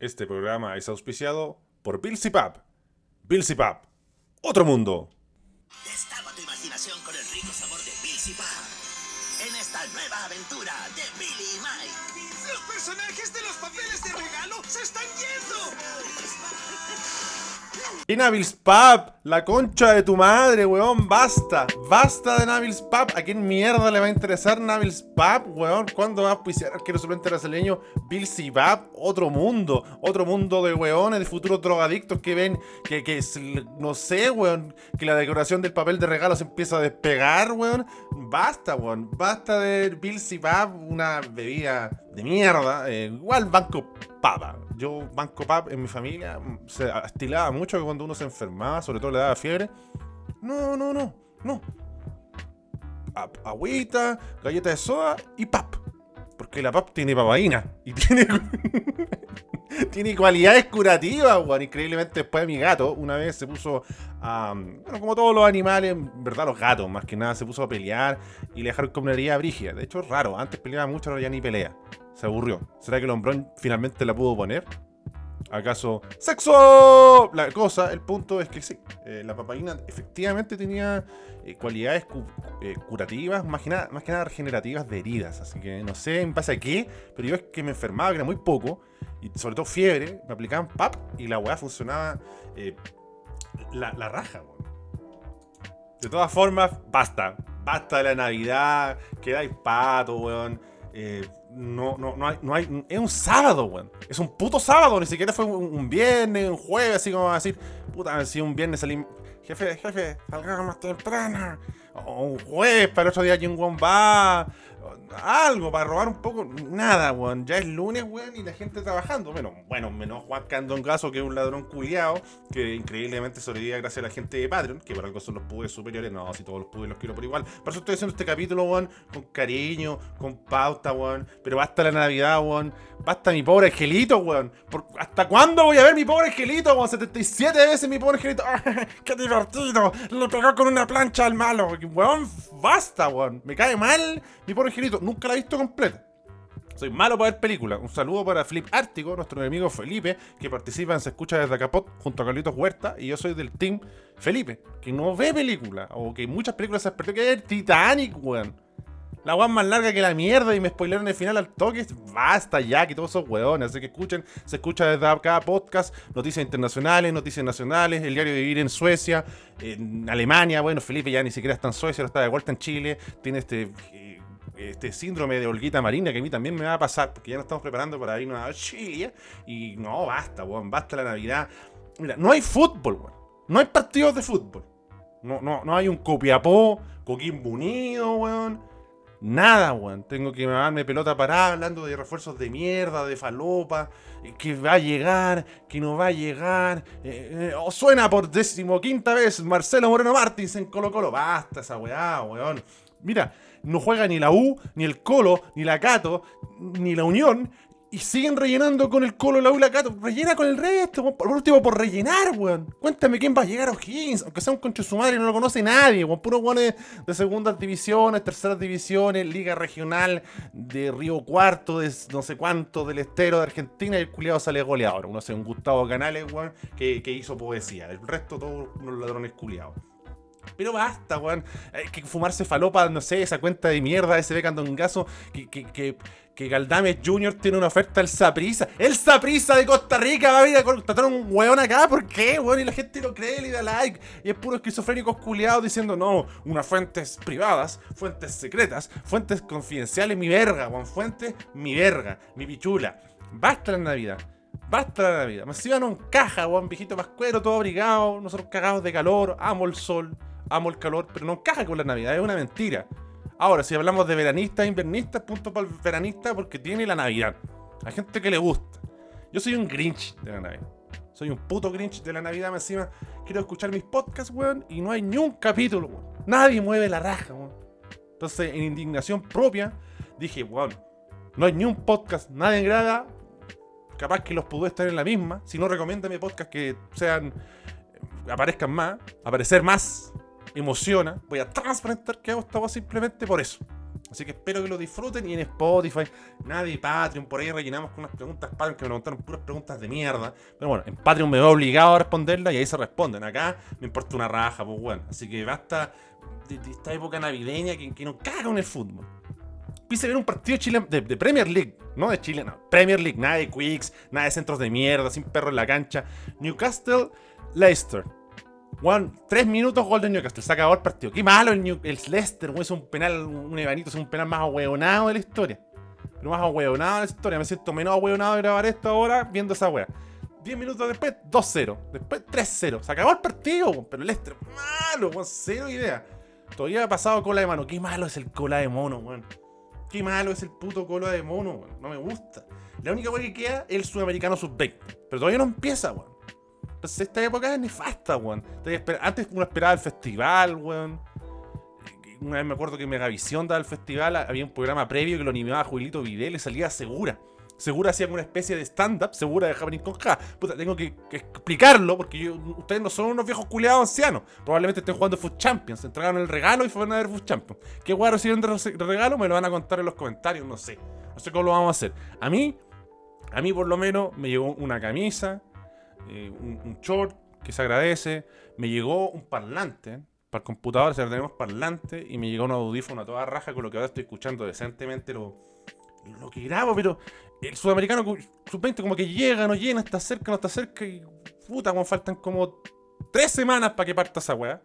Este programa es auspiciado por. Bilsy Pub. Otro mundo. Destapa tu imaginación con el rico sabor de Bilsy Pub. En esta nueva aventura de Billy y Mike. ¡Los personajes de los papeles de regalo se están yendo! Y Navil's Pub, la concha de tu madre, weón, basta. Basta de Navil's Pub. ¿A quién mierda le va a interesar Navil's Pub, weón? ¿Cuándo va a auspiciar al suplente brasileño Bill Pub? Otro mundo. Otro mundo de weones, de futuros drogadictos que ven que, que no sé, weón, que la decoración del papel de regalo se empieza a despegar, weón. Basta, weón. Basta de Bill Pub, una bebida de mierda. Eh, igual Banco Papa. Yo, Banco Pap en mi familia mm, se estilaba mucho que cuando uno se enfermaba, sobre todo le daba fiebre. No, no, no, no. agüita, galleta de soda y pap. Porque la pap tiene papaína y tiene, tiene cualidades curativas, weón. Increíblemente después mi gato una vez se puso a... bueno, como todos los animales, en verdad los gatos más que nada, se puso a pelear y le dejaron con una. De hecho raro, antes peleaba mucho, ahora ya ni pelea. Se aburrió. ¿Será que el hombrón finalmente la pudo poner? ¿Acaso sexo? La cosa, el punto es que sí, eh, la papaína efectivamente tenía eh, cualidades eh, curativas, más que, nada, más que nada regenerativas de heridas. Así que no sé en base a qué, pero yo es que me enfermaba, que era muy poco, y sobre todo fiebre, me aplicaban PAP y la weá funcionaba la, la, raja, weón. De todas formas, basta. Basta de la Navidad, quedáis pato, weón. Eh, no, no, no, hay, no hay. Es un sábado, weón. Es un puto sábado, ni siquiera fue un, viernes, un jueves, así como decir, puta, si un viernes salí. Jefe, jefe, salgamos más temprano. O un jueves, para el otro día un Wong va algo para robar un poco. Nada, weón. Ya es lunes, weón, y la gente trabajando. Bueno, bueno, menos Juan Caso, que es un ladrón culiado, que increíblemente sobrevive gracias a la gente de Patreon, que por algo son los pubes superiores. No, si todos los pubes los quiero por igual. Por eso estoy haciendo este capítulo, weón, con cariño, con pauta, weón. Pero basta la Navidad, weón. Basta mi pobre angelito, weón. ¿Hasta cuándo voy a ver mi pobre angelito, weón? 77 veces mi pobre angelito. ¡Qué divertido! Le pegó con una plancha al malo. Weón, basta, weón. Me cae mal mi pobre angelito nunca la he visto completa. Soy malo para ver películas. Un saludo para Flip Ártico, nuestro amigo Felipe, que participa en Se Escucha desde Capot junto a Carlitos Huerta. Y yo soy del team Felipe, que no ve películas. O que muchas películas se perdió que es Titanic, weón. La weón más larga que la mierda y me spoileron el final al toque. Basta ya, que todos esos weones. Así que escuchen, se escucha desde cada podcast, noticias internacionales, noticias nacionales, el diario de vivir en Suecia, en Alemania. Bueno, Felipe ya ni siquiera está en Suecia, está de vuelta en Chile. Tiene este este síndrome de holguita marina que a mí también me va a pasar, porque ya nos estamos preparando para irnos a Chile. Y no, basta, weón, basta la Navidad. Mira, no hay fútbol, weón. No hay partidos de fútbol. No, no, no hay un Copiapó, Coquimbo Unido, weón. Nada, weón. Tengo que darme pelota parada hablando de refuerzos de mierda, de falopa, que va a llegar, que no va a llegar. Eh, eh, o suena por decimoquinta vez Marcelo Moreno Martins en Colo Colo. Basta esa weá, weón. Mira, no juega ni la U, ni el Colo, ni la Cato, ni la Unión. Y siguen rellenando con el Colo, la U y la Cato. Rellena con el resto, por último, por rellenar, weón. Cuéntame quién va a llegar a O'Higgins, aunque sea un concho su madre no lo conoce nadie, weón. Puros weones de segundas divisiones, terceras divisiones, liga regional de Río Cuarto, de no sé cuánto, del estero de Argentina, y el culiado sale goleador. Uno sé, un Gustavo Canales, weón, que, que hizo poesía. El resto, todos unos ladrones culiados. Pero basta, weón. Hay que fumarse falopa, no sé, esa cuenta de mierda, ese ve candongazo, que, que, que, que Galdames Jr. tiene una oferta al Saprisa. ¡El Saprisa de Costa Rica va a venir a contratar un weón acá! ¿Por qué, weón? Y la gente lo cree, le da like. Y es puro esquizofrénicos culiados diciendo, no, unas fuentes privadas, fuentes secretas, fuentes confidenciales, mi verga, weón. Fuentes, mi verga, mi pichula. Basta la Navidad. Basta la Navidad. Más iban un caja, weón, viejito más cuero, todo abrigado, nosotros cagados de calor, amo el sol amo el calor, pero no encaja con la Navidad, es una mentira. Ahora, si hablamos de veranistas, invernistas, punto para el veranista porque tiene la Navidad. Hay gente que le gusta. Yo soy un Grinch de la Navidad. Soy un puto Grinch de la Navidad, encima quiero escuchar mis podcasts, weón, y no hay ni un capítulo, weón. Nadie mueve la raja, weón. Entonces, en indignación propia, dije, weón, no hay ni un podcast, nadie grada. Capaz que los pudo estar en la misma. Si no, recomiéndame podcasts que sean. aparezcan más, aparecer más, emociona, voy a transparentar que hago esta voz simplemente por eso. Así que espero que lo disfruten y en Spotify, nadie Patreon, por ahí rellenamos con unas preguntas Patreon que me preguntaron puras preguntas de mierda. Pero bueno, en Patreon me veo obligado a responderlas y ahí se responden. Acá me importa una raja, pues bueno. Así que basta de, esta época navideña que, que nos caga en el fútbol. Quise ver un partido chileno de, de Premier League, no de Chile, no. Premier League, nada de quicks, nada de centros de mierda, sin perro en la cancha. Newcastle, Leicester. Juan, tres minutos, gol de Newcastle. Se acabó el partido. Qué malo el, New- el Leicester, weón. Es un penal, un evanito, es un penal más ahueonado de la historia. Pero más ahueonado de la historia. Me siento menos ahueonado de grabar esto ahora viendo esa wea. 10 minutos después, 2-0. Después, 3-0. Se acabó el partido, weón. Pero el Leicester, malo, weón. Cero idea. Todavía ha pasado cola de mano. Qué malo es el cola de mono, weón. Qué malo es el puto cola de mono, weón. No me gusta. La única wea que queda es el sudamericano sub-20. Pero todavía no empieza, weón. Entonces esta época es nefasta, weón. Antes uno esperaba el festival, weón. Una vez me acuerdo que Megavisión daba el festival, había un programa previo que lo animaba Juelito Videl y salía Segura. Segura hacía una especie de stand-up, Segura de Happening con K. Puta, tengo que, explicarlo porque ustedes no son unos viejos culiados ancianos. Probablemente estén jugando Food Champions. Se entregaron el regalo y fueron a ver Food Champions. ¿Qué guay recibieron de regalo? Me lo van a contar en los comentarios, no sé. No sé cómo lo vamos a hacer. A mí, a mí por lo menos me llegó una camisa, eh, un, short que se agradece. Me llegó un parlante. Para el computador, tenemos parlante. Y me llegó un audífono a toda raja con lo que ahora estoy escuchando decentemente lo, lo que grabo. Pero el sudamericano cu- sub-20 como que llega, no llena, está cerca, no está cerca. Y puta, como faltan como tres semanas para que parta esa weá.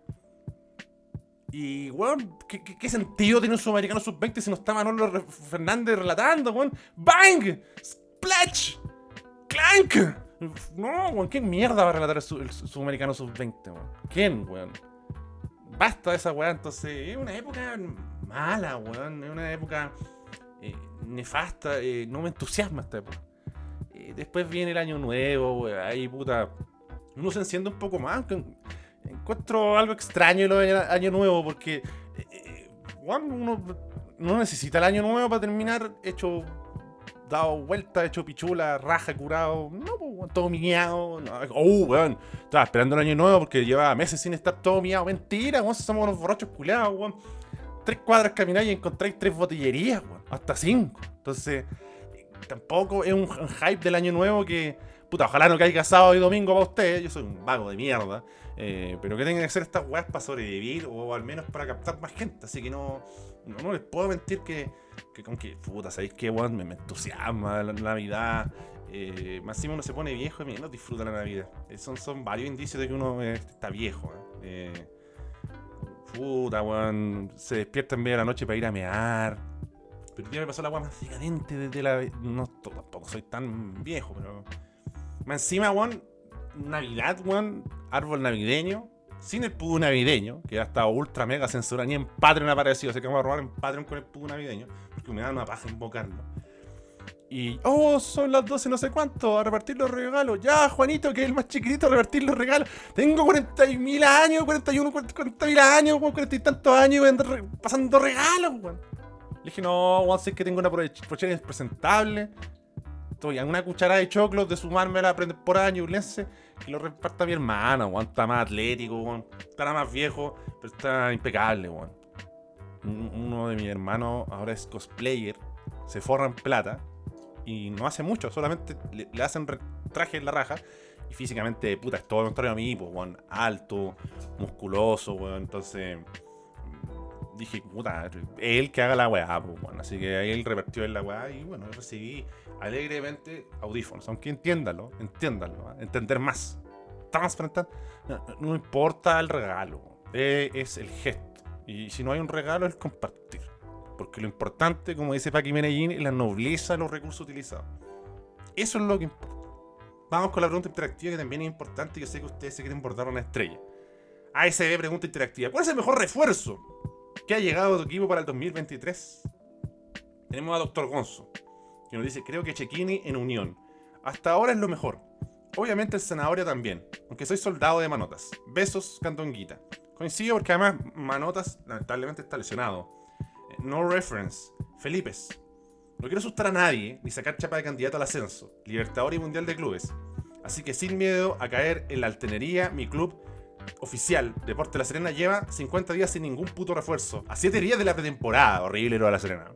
Y, weón, ¿qué, qué, sentido tiene un sudamericano sub-20 si no está Manolo Fernández relatando, weón? ¡Bang! ¡Splash! ¡Clank! No, weón, ¿qué mierda va a relatar el, su- el su- sudamericano sub-20, weón? ¿Quién, weón? Basta de esa weá, entonces es una época mala, weón. Es una época eh, nefasta, eh, no me entusiasma esta época. Eh, después viene el año nuevo, weón, ahí puta. Uno se enciende un poco más. Encuentro algo extraño lo del año nuevo porque eh, weón, uno no necesita el año nuevo para terminar hecho dado vuelta, hecho pichula, raja, curado. No, pues, todo miado. No. Oh, weón. Estaba esperando el año nuevo porque llevaba meses sin estar todo miado. Mentira, weón. Somos unos borrachos culiados, weón. Tres cuadras camináis y encontráis tres botillerías, weón. Hasta cinco. Entonces, tampoco es un, un hype del año nuevo que. Puta, ojalá no caiga sábado y domingo para ustedes. Yo soy un vago de mierda. eh, pero que tengan que hacer estas weas para sobrevivir o al menos para captar más gente. Así que no, no, no les puedo mentir que, que con que, puta, ¿sabéis qué, weón? Me, me entusiasma la Navidad. Eh, más encima uno se pone viejo y menos disfruta la Navidad. Eh, son, son varios indicios de que uno eh, está viejo. eh. Eh, puta, weón. Se despierta en medio de la noche para ir a mear. Pero ya me pasó la weá más decadente desde la. No, tampoco soy tan viejo, pero. Más encima, weón. Navidad, weón. Árbol navideño. Sin el pudo navideño, que ya estado ultra mega censura, ni en Patreon aparecido. Así que vamos a robar en Patreon con el pudo navideño. Porque me da una paja invocarlo. Y, oh, son las 12 no sé cuánto, a repartir los regalos. Ya, Juanito, que es el más chiquitito, a repartir los regalos. Tengo 40.000 años, 41, 40.000 años, weón, 40 y tantos años pasando regalos, weón. Le dije, no, weón, sé que tengo una pochera presentable. Estoy a una cucharada de choclos de sumarme a la temporada ñublense que lo reparta mi hermano, weón. Está más atlético, weón. Estará más viejo, pero está impecable, weón. Un- Uno de mis hermanos ahora es cosplayer, se forra en plata y no hace mucho, solamente le, hacen traje en la raja. Y físicamente, puta, es todo lo contrario a mí, pues, weón. Alto, musculoso, weón. Entonces, dije, puta, él que haga la weá, pues, weón. Así que ahí él repartió en la weá y, bueno, recibí alegremente audífonos. Aunque entiéndalo, entiéndalo, ¿ah? entender más. Transparentar. No, no- importa el regalo, eh, es el gesto. Y si no hay un regalo, es compartir. Porque lo importante, como dice Paqui Menellín, es la nobleza de los recursos utilizados. Eso es lo que importa. Vamos con la pregunta interactiva que también es importante yo sé que ustedes se quieren bordar una estrella. ASB pregunta interactiva. ¿Cuál es el mejor refuerzo que ha llegado a tu equipo para el 2023? Tenemos a Dr. Gonzo, que nos dice, creo que Chequini en Unión. Hasta ahora es lo mejor. Obviamente el Zanahoria también, aunque soy soldado de Manotas. Besos, Candonguita. Coincido porque además Manotas lamentablemente está lesionado. Eh, No reference. Felipes. No quiero asustar a nadie ni sacar chapa de candidato al ascenso, Libertador y Mundial de Clubes. Así que sin miedo a caer en la altenería, mi club oficial, Deporte La Serena, lleva 50 días sin ningún puto refuerzo. A 7 días de la pretemporada. Horrible lo de La Serena.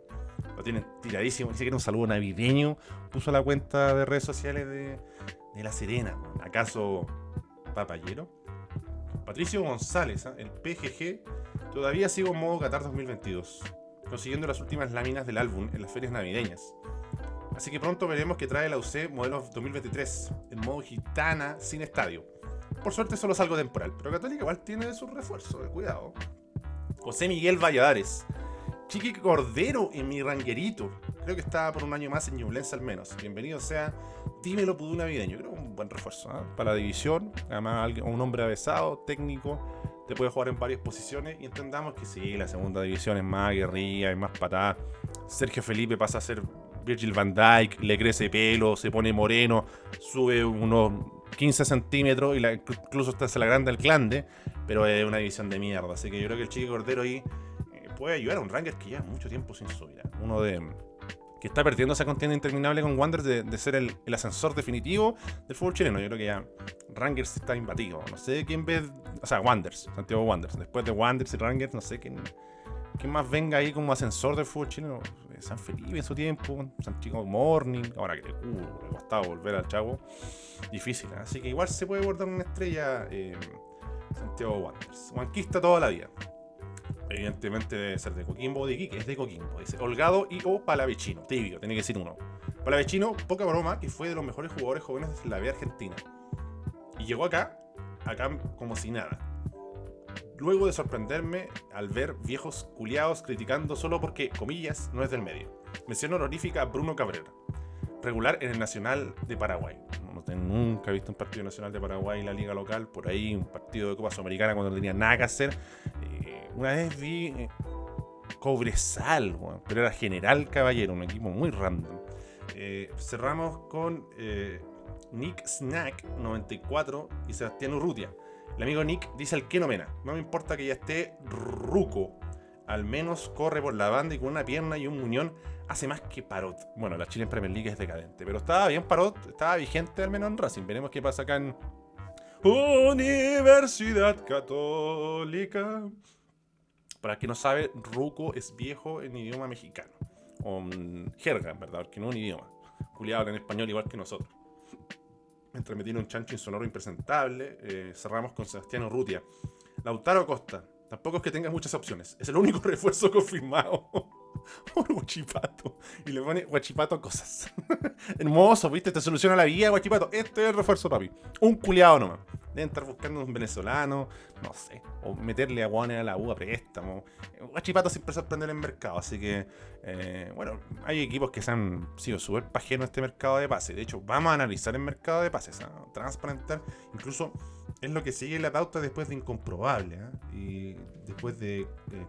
Lo tienen tiradísimo. Dice que un saludo navideño. Puso la cuenta de redes sociales de, de La Serena. ¿Acaso Papayero? Patricio González, ¿ah? el PGG, todavía sigo en modo Qatar 2022, consiguiendo las últimas láminas del álbum en las ferias navideñas. Así que pronto veremos que trae la UC modelo 2023, en modo gitana, sin estadio. Por suerte solo es algo temporal, pero Católica igual tiene su refuerzo, eh, cuidado. José Miguel Valladares. Chiqui Cordero en mi ranguerito. Creo que está por un año más en Ñublense al menos. Bienvenido sea, dímelo Pudú Navideño. Creo que un buen refuerzo ¿ah? para la división. Además, un hombre avesado, técnico, te puede jugar en varias posiciones. Y entendamos que sí, la segunda división es más guerrilla, es más patada. Sergio Felipe pasa a ser Virgil van Dijk, le crece pelo, se pone moreno, sube unos 15 centímetros y la- incluso hasta la agranda el clande, pero es una división de mierda. Así que yo creo que el Chiqui Cordero ahí eh, puede ayudar a un Ranger que lleva mucho tiempo sin subir. ¿eh? Uno de que está perdiendo esa contienda interminable con Wanderers de, ser el, ascensor definitivo del fútbol chileno. Yo creo que ya Rangers está imbatido. No sé quién ve. O sea, Wanderers, Santiago Wanderers. Después de Wanderers y Rangers, no sé quién, quién más venga ahí como ascensor del fútbol chileno. San Felipe en su tiempo, Santiago Morning. Ahora que uh, costado volver al chavo. Difícil, ¿eh? así que igual se puede guardar una estrella eh, Santiago Wanderers. Huanquista toda la vida. Evidentemente debe ser de Coquimbo o de Iquique, es de Coquimbo. Dice Holgado y o Palavecino. Tibio, tiene que decir uno. Palavecino, poca broma, que fue de los mejores jugadores jóvenes de la B Argentina. Y llegó acá, acá como si nada. Luego de sorprenderme al ver viejos culiados criticando solo porque, comillas, no es del medio. Mención honorífica a Bruno Cabrera. Regular en el Nacional de Paraguay. No, no nunca visto un partido nacional de Paraguay en la liga local. Por ahí un partido de Copa Sudamericana cuando no tenía nada que hacer. Eh, una vez vi eh, Cobresal, pero era General Caballero, un equipo muy random. Eh, cerramos con Nick Snack 94 y Sebastián Urrutia. El amigo Nick dice al que no mena. No me importa que ya esté ruco. Al menos corre por la banda y con una pierna y un muñón hace más que Parot. Bueno, la Chile en Premier League es decadente, pero estaba bien Parot, estaba vigente al menos en Racing. Veremos qué pasa acá en Universidad Católica. Para el que no sabe, ruco es viejo en idioma mexicano. O jerga, verdad, porque no es un idioma. Juliado en español igual que nosotros. Mientras me tiene un chancho insonoro impresentable, eh, cerramos con Sebastián Urrutia. Lautaro Costa. Tampoco es que tenga muchas opciones. Es el único refuerzo confirmado por Guachipato. Y le pone Guachipato cosas. Hermoso, ¿viste? Te soluciona la vida, Guachipato. Este es el refuerzo, papi. Un culiado nomás. Deben estar buscando un venezolano, no sé. O meterle a Warner a la U a préstamo. Guachipato siempre sorprende en el mercado. Así que, eh, bueno, hay equipos que se han sido súper pajeros en este mercado de pases. De hecho, vamos a analizar el mercado de pases. ¿ah? Transparentar. Incluso es lo que sigue la pauta después de Incomprobable. ¿ah? Y después de eh,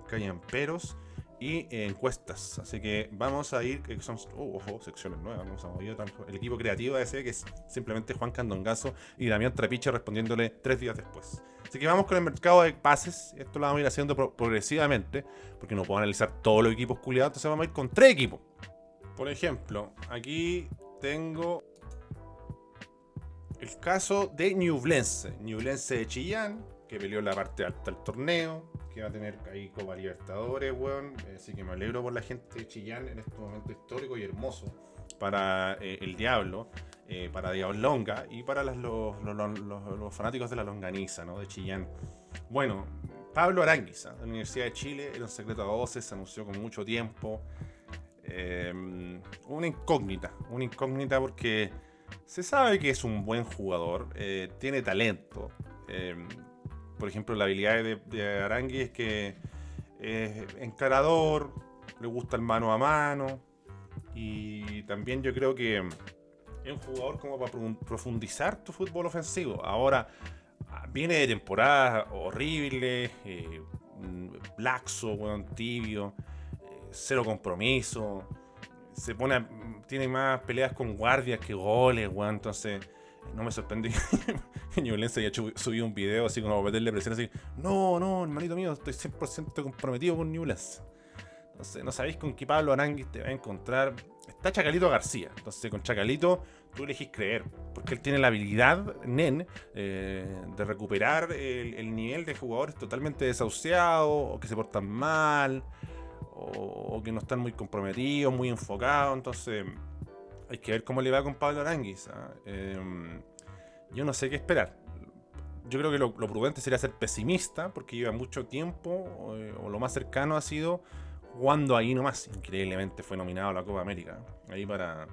Callamperos y encuestas. Así que vamos a ir, que son, oh, ojo, secciones nuevas. Vamos a mover tanto. El equipo creativo de ese que es simplemente Juan Candongazo y Damián Trapiche respondiéndole tres días después. Así que vamos con el mercado de pases. Esto lo vamos a ir haciendo pro- progresivamente, porque no puedo analizar todos los equipos culiados. Entonces vamos a ir con tres equipos. Por ejemplo, aquí tengo el caso de Ñublense. Ñublense de Chillán, que peleó la parte alta del torneo, que va a tener ahí Copa Libertadores, weón. Eh, Así que me alegro por la gente de Chillán en este momento histórico y hermoso para eh, el Diablo, eh, para Diablonga y para los, fanáticos de la longaniza, ¿no? De Chillán. Bueno, Pablo Aranguiza, de la Universidad de Chile, era un secreto a voces, se anunció con mucho tiempo. Eh, una incógnita, una incógnita porque se sabe que es un buen jugador, tiene talento. Por ejemplo, la habilidad de, de Arangui es que es encarador, le gusta el mano a mano. Y también yo creo que es un jugador como para pro- profundizar tu fútbol ofensivo. Ahora, ah, viene de temporadas horribles, eh, laxo, weón, tibio, eh, cero compromiso. Se pone tiene más peleas con guardias que goles, weón. Entonces, no me sorprende que Ñublense haya subido un video así como para meterle presión así. No, no, hermanito mío, estoy 100% comprometido con Ñublense. Sé, no sabéis con qué Pablo Aranguis te va a encontrar. está Chacalito García. Entonces con Chacalito tú elegís creer, porque él tiene la habilidad, Nen, eh, de recuperar el, nivel de jugadores totalmente desahuciados, o que se portan mal, o, que no están muy comprometidos, muy enfocados. Entonces hay que ver cómo le va con Pablo Aranguis. ¿ah? Em, yo no sé qué esperar. Yo creo que lo, prudente sería ser pesimista, porque lleva mucho tiempo, eh, o lo más cercano ha sido jugando ahí nomás. Increíblemente fue nominado a la Copa América. Ahí para,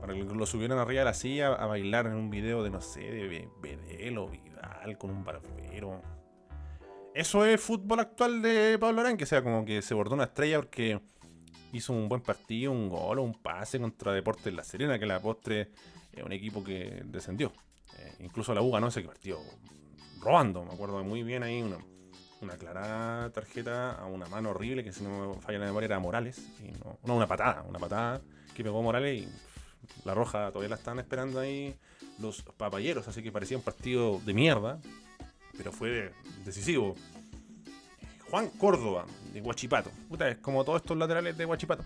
para que lo subieran arriba de la silla a bailar en un video de, no sé, de Bedel o Vidal con un barbero. Eso es fútbol actual de Pablo Arán, que sea como que se bordó una estrella porque hizo un buen partido, un gol o un pase contra Deportes La Serena, que la postre es un equipo que descendió. Eh, incluso la U ganó ese partido robando, me acuerdo muy bien ahí, una, una clara tarjeta a una mano horrible, que si no me falla la memoria era Morales. Y no, una patada, una patada que pegó Morales y la roja todavía la están esperando ahí los papayeros, así que parecía un partido de mierda, pero fue decisivo. Juan Córdoba, de Guachipato. Puta, es como todos estos laterales de Guachipato.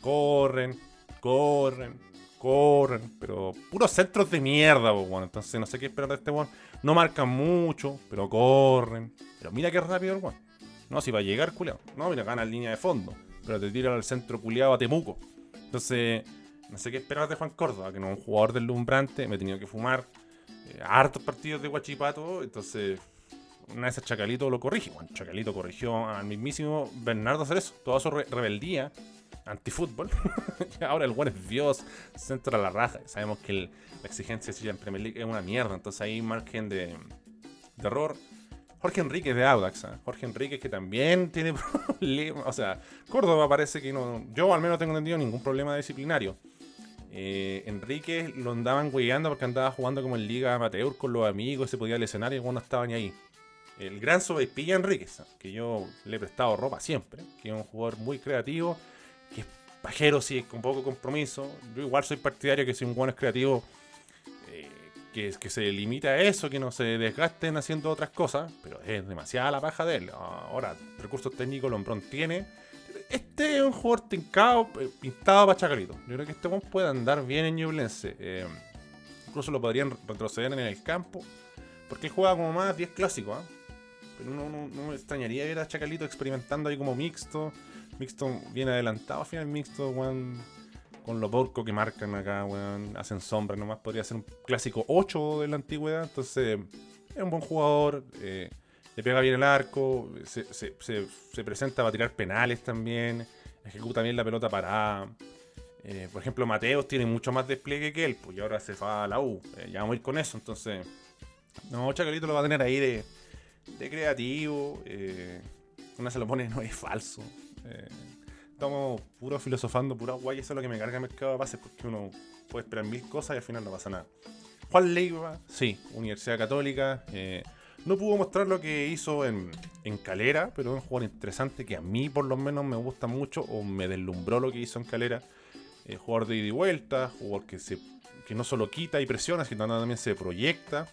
Corren, corren, corren, pero puros centros de mierda, bueno. Entonces no sé qué esperar de este weón. No marcan mucho, pero corren. Pero mira qué rápido el weón. No, si va a llegar, culiado. No, mira, gana en línea de fondo. Pero te tira al centro culiado a Temuco. Entonces, no sé qué esperar de Juan Córdoba, que no es un jugador deslumbrante. Me he tenido que fumar eh, hartos partidos de Guachipato. Entonces, una vez Chacalito lo corrige. Bueno, Chacalito corrigió al mismísimo Bernardo Cerezo. Toda su rebeldía antifútbol. ahora el buen es Dios, centro a la raja. Sabemos que la exigencia en Premier League es una mierda, entonces hay margen de, de error. Jorge Enrique de Audax, ¿ah? Jorge Enrique que también tiene problemas. O sea, Córdoba parece que no. Yo al menos tengo entendido ningún problema disciplinario. Eh, Enrique lo andaban hueveando porque andaba jugando como en Liga Amateur con los amigos, se podía lesionar y no estaba ni ahí. El gran Sobeipilla Enríquez, que yo le he prestado ropa siempre, que es un jugador muy creativo que es pajero, sí, con poco compromiso. Yo igual soy partidario que si un buen es creativo, eh, que, que se limita a eso, que no se desgasten haciendo otras cosas, pero es demasiada la paja de él. Ahora, recursos técnicos Lombrón tiene. Este es un jugador tincado, eh, pintado para Chacalito. Yo creo que este puede andar bien en Ñublense. Eh, incluso lo podrían retroceder en el campo, porque él juega como más 10 clásicos. ¿ah? No, no, no, me extrañaría ver a Chacalito experimentando ahí como mixto. Mixto bien adelantado al final, mixto, weón. Con lo porco que marcan acá, weón. Hacen sombra, nomás podría ser un clásico 8 de la antigüedad. Entonces, es un buen jugador. Eh, le pega bien el arco. Se, se, presenta para tirar penales también. Ejecuta bien la pelota parada. Eh, por ejemplo, Mateos tiene mucho más despliegue que él, pues y ahora se va a la U. Eh, ya vamos a ir con eso, entonces. No, Chacarito lo va a tener ahí de, de creativo. una se lo pone, no es falso. Eh, estamos puro filosofando, pura guay, eso es lo que me carga el mercado de pases, porque uno puede esperar mil cosas y al final no pasa nada. Juan Leiva, sí, Universidad Católica. Eh, no pudo mostrar lo que hizo en, Calera, pero es un jugador interesante que a mí por lo menos me gusta mucho o me deslumbró lo que hizo en Calera. Eh, jugador de ida y vuelta, jugador que, se, que no solo quita y presiona, sino también se proyecta.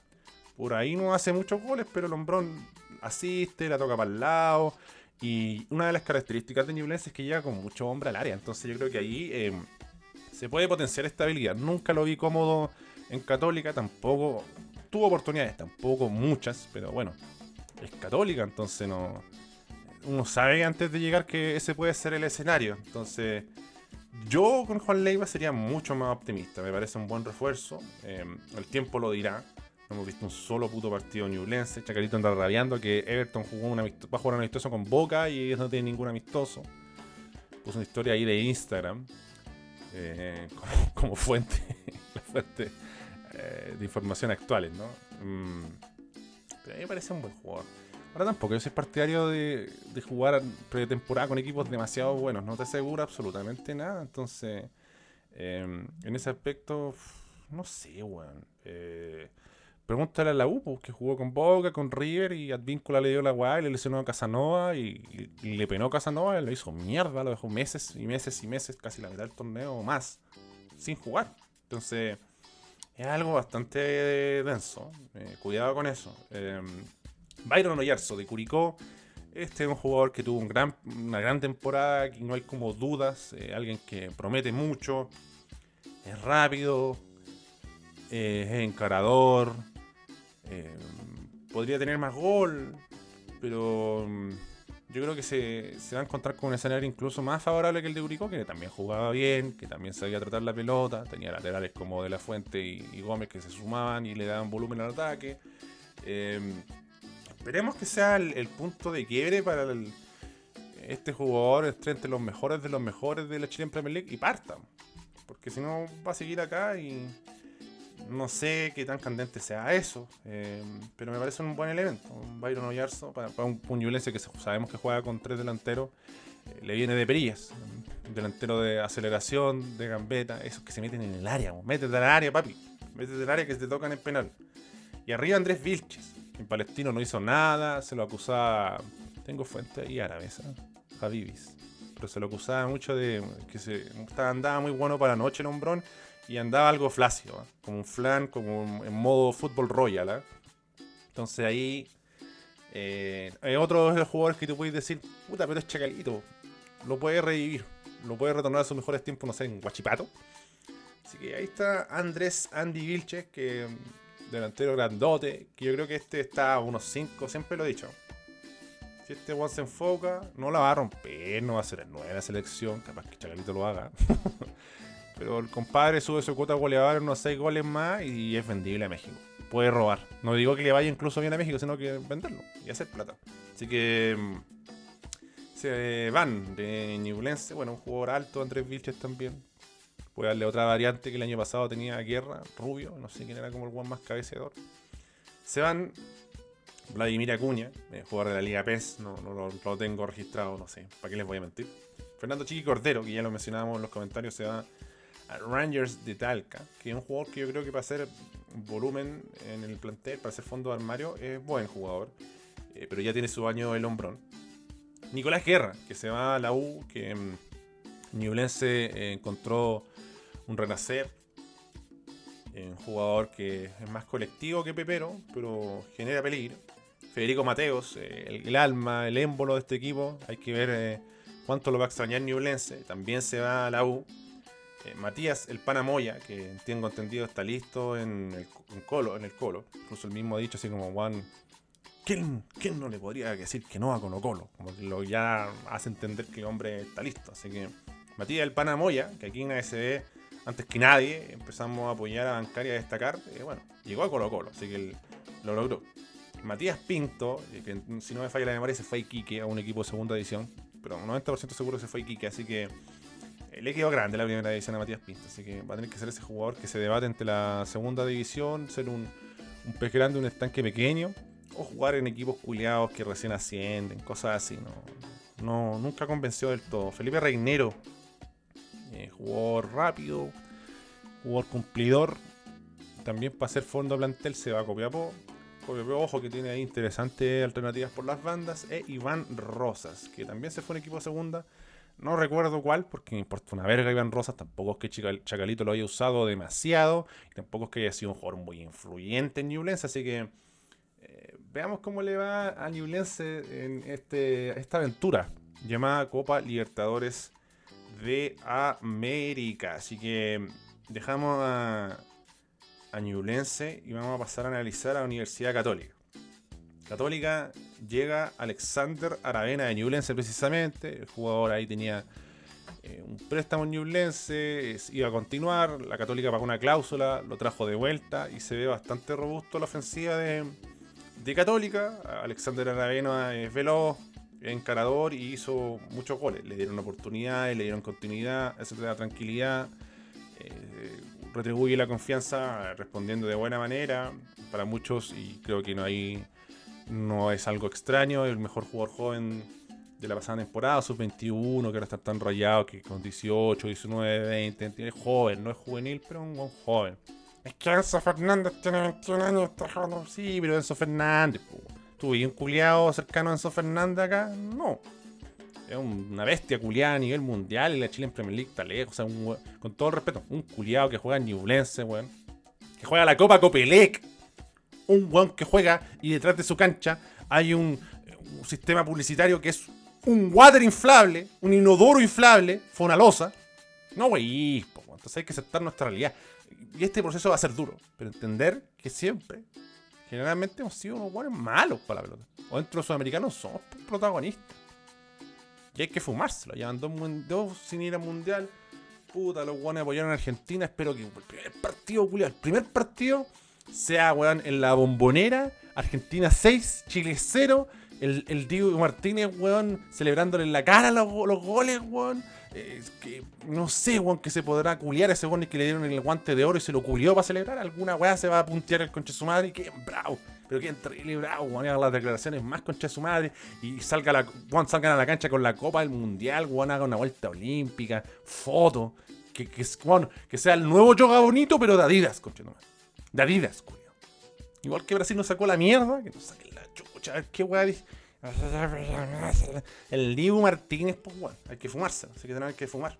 Por ahí no hace muchos goles, pero el hombrón asiste, la toca para el lado. Y una de las características de Ñublense es que llega con mucho hombre al área. Entonces yo creo que ahí em, se puede potenciar esta habilidad. Nunca lo vi cómodo en Católica, tampoco tuvo oportunidades, tampoco muchas, pero bueno, es Católica, entonces no. Uno sabe antes de llegar que ese puede ser el escenario. Entonces, yo con Juan Leiva sería mucho más optimista. Me parece un buen refuerzo. Em, el tiempo lo dirá. Hemos visto un solo puto partido newlense. Chacarito anda rabiando que Everton jugó va a jugar un amistoso con Boca y ellos no tienen ningún amistoso. Puso una historia ahí de Instagram eh, como, fuente, la fuente eh, de información actuales, ¿no? Mm, pero a mí me parece un buen jugador. Ahora tampoco, yo soy partidario de, de jugar pretemporada con equipos demasiado buenos. No te asegura absolutamente nada. Entonces, em, en ese aspecto, no sé, weón. Eh, Pregúntale a la U, pues, que jugó con Boca, con River y Advíncula le dio la guay, le lesionó a Casanova y, le penó a Casanova y lo hizo mierda, lo dejó meses y meses y meses, casi la mitad del torneo o más, sin jugar. Entonces, es algo bastante denso. Eh, cuidado con eso. Eh, Byron Oyarzo de Curicó Este es un jugador que tuvo una gran temporada, que no hay como dudas, eh, alguien que promete mucho, es rápido, eh, es encarador, eh, podría tener más gol, pero mm, yo creo que se, se, va a encontrar con un escenario incluso más favorable que el de Urico, que también jugaba bien, que también sabía tratar la pelota, tenía laterales como De La Fuente y, Gómez que se sumaban y le daban volumen al ataque. Eh, esperemos que sea el, punto de quiebre para este jugador entre los mejores de los mejores de la Chile Premier League y parta. Porque si no va a seguir acá y no sé qué tan candente sea eso, eh, pero me parece un buen elemento. Un Byron Oyarzo para, para un puñulense que sabemos que juega con tres delanteros, eh, le viene de perillas. Un delantero de aceleración, de gambeta, esos que se meten en el área. Métete al área, papi. Métete al área que te tocan en penal. Y arriba Andrés Vilches, en Palestino no hizo nada, se lo acusaba. Tengo fuente ahí árabes, ¿eh? Javibis. Pero se lo acusaba mucho de que se andaba muy bueno para la noche el hombrón y andaba algo flácido, ¿eh? como un flan, como en modo fútbol royal. ¿eh? Entonces ahí eh, hay otros jugadores que tú puedes decir, puta, pero es chacalito, lo puede revivir, lo puede retornar a sus mejores tiempos, no sé, en Guachipato. Así que ahí está Andrés Andy Vilches, que delantero grandote, que yo creo que este está a unos 5, siempre lo he dicho. Si este one se enfoca, no la va a romper, no va a ser el 9 de la selección, capaz que Chacalito lo haga. Pero el compadre sube su cuota goleadora unos 6 goles más y es vendible a México. Puede robar. No digo que le vaya incluso bien a México, sino que venderlo y hacer plata. Así que mm, se van de Ñublense. Bueno, un jugador alto, Andrés Vilches también. Puede darle otra variante que el año pasado tenía Guerra, Rubio, no sé quién era como el one más cabeceador. Se van Vladimir Acuña, eh, jugador de la Liga PES, no, no, lo tengo registrado, no sé, ¿para qué les voy a mentir? Fernando Chiqui Cordero, que ya lo mencionábamos en los comentarios, se va Rangers de Talca, que es un jugador que yo creo que para hacer volumen en el plantel, para hacer fondo de armario, es buen jugador, eh, pero ya tiene su año el hombrón. Nicolás Guerra, que se va a la U, que um, Ñublense eh, encontró un renacer, eh, un jugador que es más colectivo que Pepero, pero genera peligro. Federico Mateos, el, el, alma, el émbolo de este equipo, hay que ver cuánto lo va a extrañar Ñublense, también se va a la U. Eh, Matías, el Panamoya, que tengo entendido está listo en el, Colo, en el Colo. Incluso el mismo ha dicho así como Juan. ¿Quién, ¿Quién, no le podría decir que no a Colo Colo? Como que lo ya hace entender que el hombre está listo. Así que Matías el Panamoya, que aquí en ASB, antes que nadie, empezamos a apoyar a bancar y a destacar. Eh, bueno, llegó a Colo Colo, así que lo logró. Matías Pinto, eh, que si no me falla la memoria, se fue a Iquique, a un equipo de segunda edición. Pero 90% seguro se fue a Iquique, así que le quedó grande la primera división a Matías Pinto, así que va a tener que ser ese jugador que se debate entre la segunda división, ser un, pez grande, un estanque pequeño, o jugar en equipos culiados que recién ascienden, cosas así. No, nunca convenció del todo. Felipe Reinero, eh, jugador rápido, jugador cumplidor, también para hacer fondo plantel se va a Copiapó. Ojo que tiene ahí interesantes alternativas por las bandas. E Iván Rosas, que también se fue en equipo segunda no recuerdo cuál, porque me importa una verga Iván Rosas. Tampoco es que Chacalito lo haya usado demasiado. Y tampoco es que haya sido un jugador muy influyente en Newlands. Así que eh, veamos cómo le va a Newlense en este, esta aventura llamada Copa Libertadores de América. Así que dejamos a, a y vamos a pasar a analizar a la Universidad Católica. Católica llega Alexander Aravena de Ñublense precisamente. El jugador ahí tenía eh, un préstamo en iba a continuar. La Católica pagó una cláusula, lo trajo de vuelta y se ve bastante robusto la ofensiva de, de Católica. Alexander Aravena es veloz, encarador y hizo muchos goles. Le dieron oportunidades, le dieron continuidad, eso te da tranquilidad. Eh, retribuye la confianza respondiendo de buena manera para muchos y creo que no hay no es algo extraño, el mejor jugador joven de la pasada temporada, sub-21, que ahora está tan rayado que con 18, 19, 20, es joven, no es juvenil, pero un buen joven. Es que Enzo Fernández tiene 21 años, está joven. Sí, pero Enzo Fernández, ¿tú y un culiado cercano a Enzo Fernández acá? No. Es una bestia culiada a nivel mundial y la Chile en Premier League está lejos. O sea, un, con todo el respeto, un culiado que juega en Ñublense, weón. Que juega la Copa Copelec un weón que juega y detrás de su cancha hay un sistema publicitario que es un water inflable, un inodoro inflable, fue una losa. No, güey, po, entonces hay que aceptar nuestra realidad. Y este proceso va a ser duro, pero entender que siempre, generalmente hemos sido unos buenos malos para la pelota. O dentro de los sudamericanos somos protagonistas. Y hay que fumárselo. Llevan dos, sin ir al mundial. Puta, los guanes apoyaron a Argentina. Espero que el primer partido, culiao, el primer partido sea, weón, en la bombonera. Argentina 6, Chile 0. El, el Diego Martínez, weón, celebrándole en la cara los, los goles, weón. Eh, que, no sé, weón, que se podrá culiar ese weón que le dieron el guante de oro y se lo culió para celebrar. Alguna weá se va a puntear el conche de su madre y que bravo. Pero que terrible bravo, weón. hagan las declaraciones más concha de su madre. Y salga la, weón, salgan a la cancha con la copa del mundial, weón, haga una vuelta olímpica, foto. Que, que, weón, que sea el nuevo yoga bonito, pero de Adidas, concha tu madre. De Adidas, culiao. Igual que Brasil nos sacó la mierda, que nos saquen la chucha, a ver qué weá. El Diego Martínez, pues weón, hay que fumarse, así que tenemos que fumar.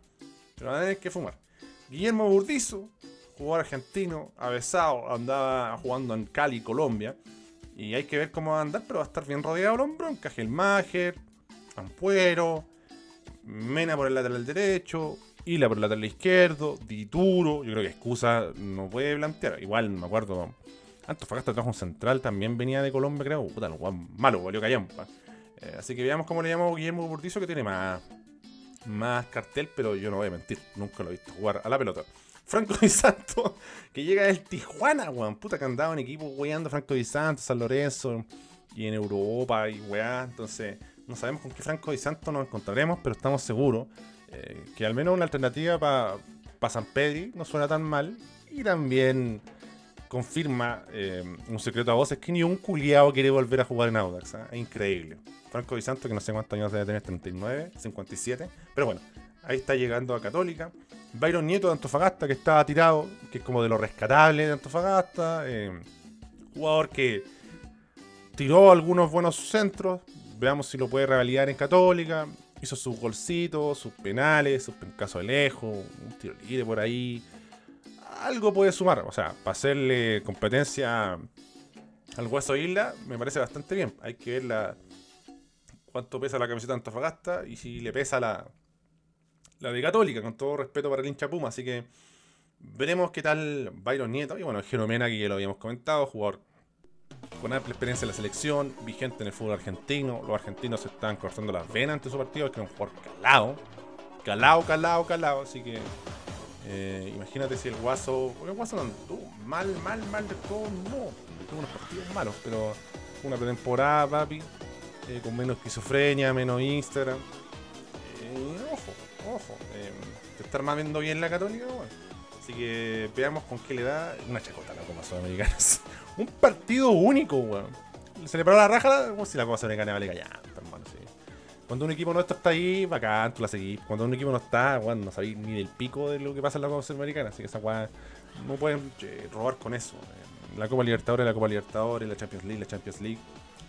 Pero tener que fumar. Guillermo Burdizo, jugador argentino, avesado, andaba jugando en Cali, Colombia. Y hay que ver cómo va a andar, pero va a estar bien rodeado el hombro. Cajelmacher, Ampuero, Mena por el lateral derecho, Ila por el lateral izquierdo, Dituro. Yo creo que excusa no puede plantear. Igual me acuerdo. Antofagasta trajo un central, también venía de Colombia, creo. Puta, el weón malo, valió callampa. Eh, así que veamos cómo le llamamos Guillermo Burdizo, que tiene más, más cartel, pero yo no voy a mentir. Nunca lo he visto jugar a la pelota. Franco Di Santo, que llega del Tijuana, weón. Puta, que andaba en equipo weando Franco Di Santo, San Lorenzo, y en Europa, y weá. Entonces, no sabemos con qué Franco Di Santo nos encontraremos, pero estamos seguros eh, que al menos una alternativa para San Pedri no suena tan mal. Y también confirma eh, un secreto a voces que ni un culiao quiere volver a jugar en Audax. ¿ah? Es increíble. Franco Di Santo, que no sé cuántos años debe tener, 39, 57. Pero bueno, ahí está llegando a Católica. Byron Nieto de Antofagasta, que estaba tirado, que es como de lo rescatable de Antofagasta. eh, jugador que tiró algunos buenos centros. Veamos si lo puede revalidar en Católica. Hizo sus golcitos, sus penales, sus casos de lejos, un tiro libre por ahí. Algo puede sumar. O sea, para hacerle competencia al Hueso Isla, me parece bastante bien. Hay que ver la, cuánto pesa la camiseta de Antofagasta y si le pesa la, la de Católica, con todo respeto para el hincha Puma. Así que veremos qué tal Byron Nieto. Y bueno, Jeromena, que ya lo habíamos comentado, jugador con amplia experiencia en la selección, vigente en el fútbol argentino. Los argentinos se están cortando las venas ante su partido, que es un jugador calado. Calado, calado, calado. Así que eh, imagínate si el Guaso. Porque el Guaso no anduvo mal, mal, mal de todo, no. Tuvo unos partidos malos, pero una pretemporada, papi. eh, con menos esquizofrenia, menos Instagram. Eh, ojo, ojo. te está armando bien la católica. Así que veamos con qué le da una chacota a la Copa Sudamericana. Un partido único, weón. Se le paró la raja, como si la Copa Sudamericana vale callar, hermano, sí. Cuando un equipo nuestro está ahí, bacán, tú la seguís. Cuando un equipo no está, weón, no sabéis ni del pico de lo que pasa en la Copa Sudamericana. Así que esa weá no pueden robar con eso. La Copa Libertadores, la Copa Libertadores, la Champions League, la Champions League.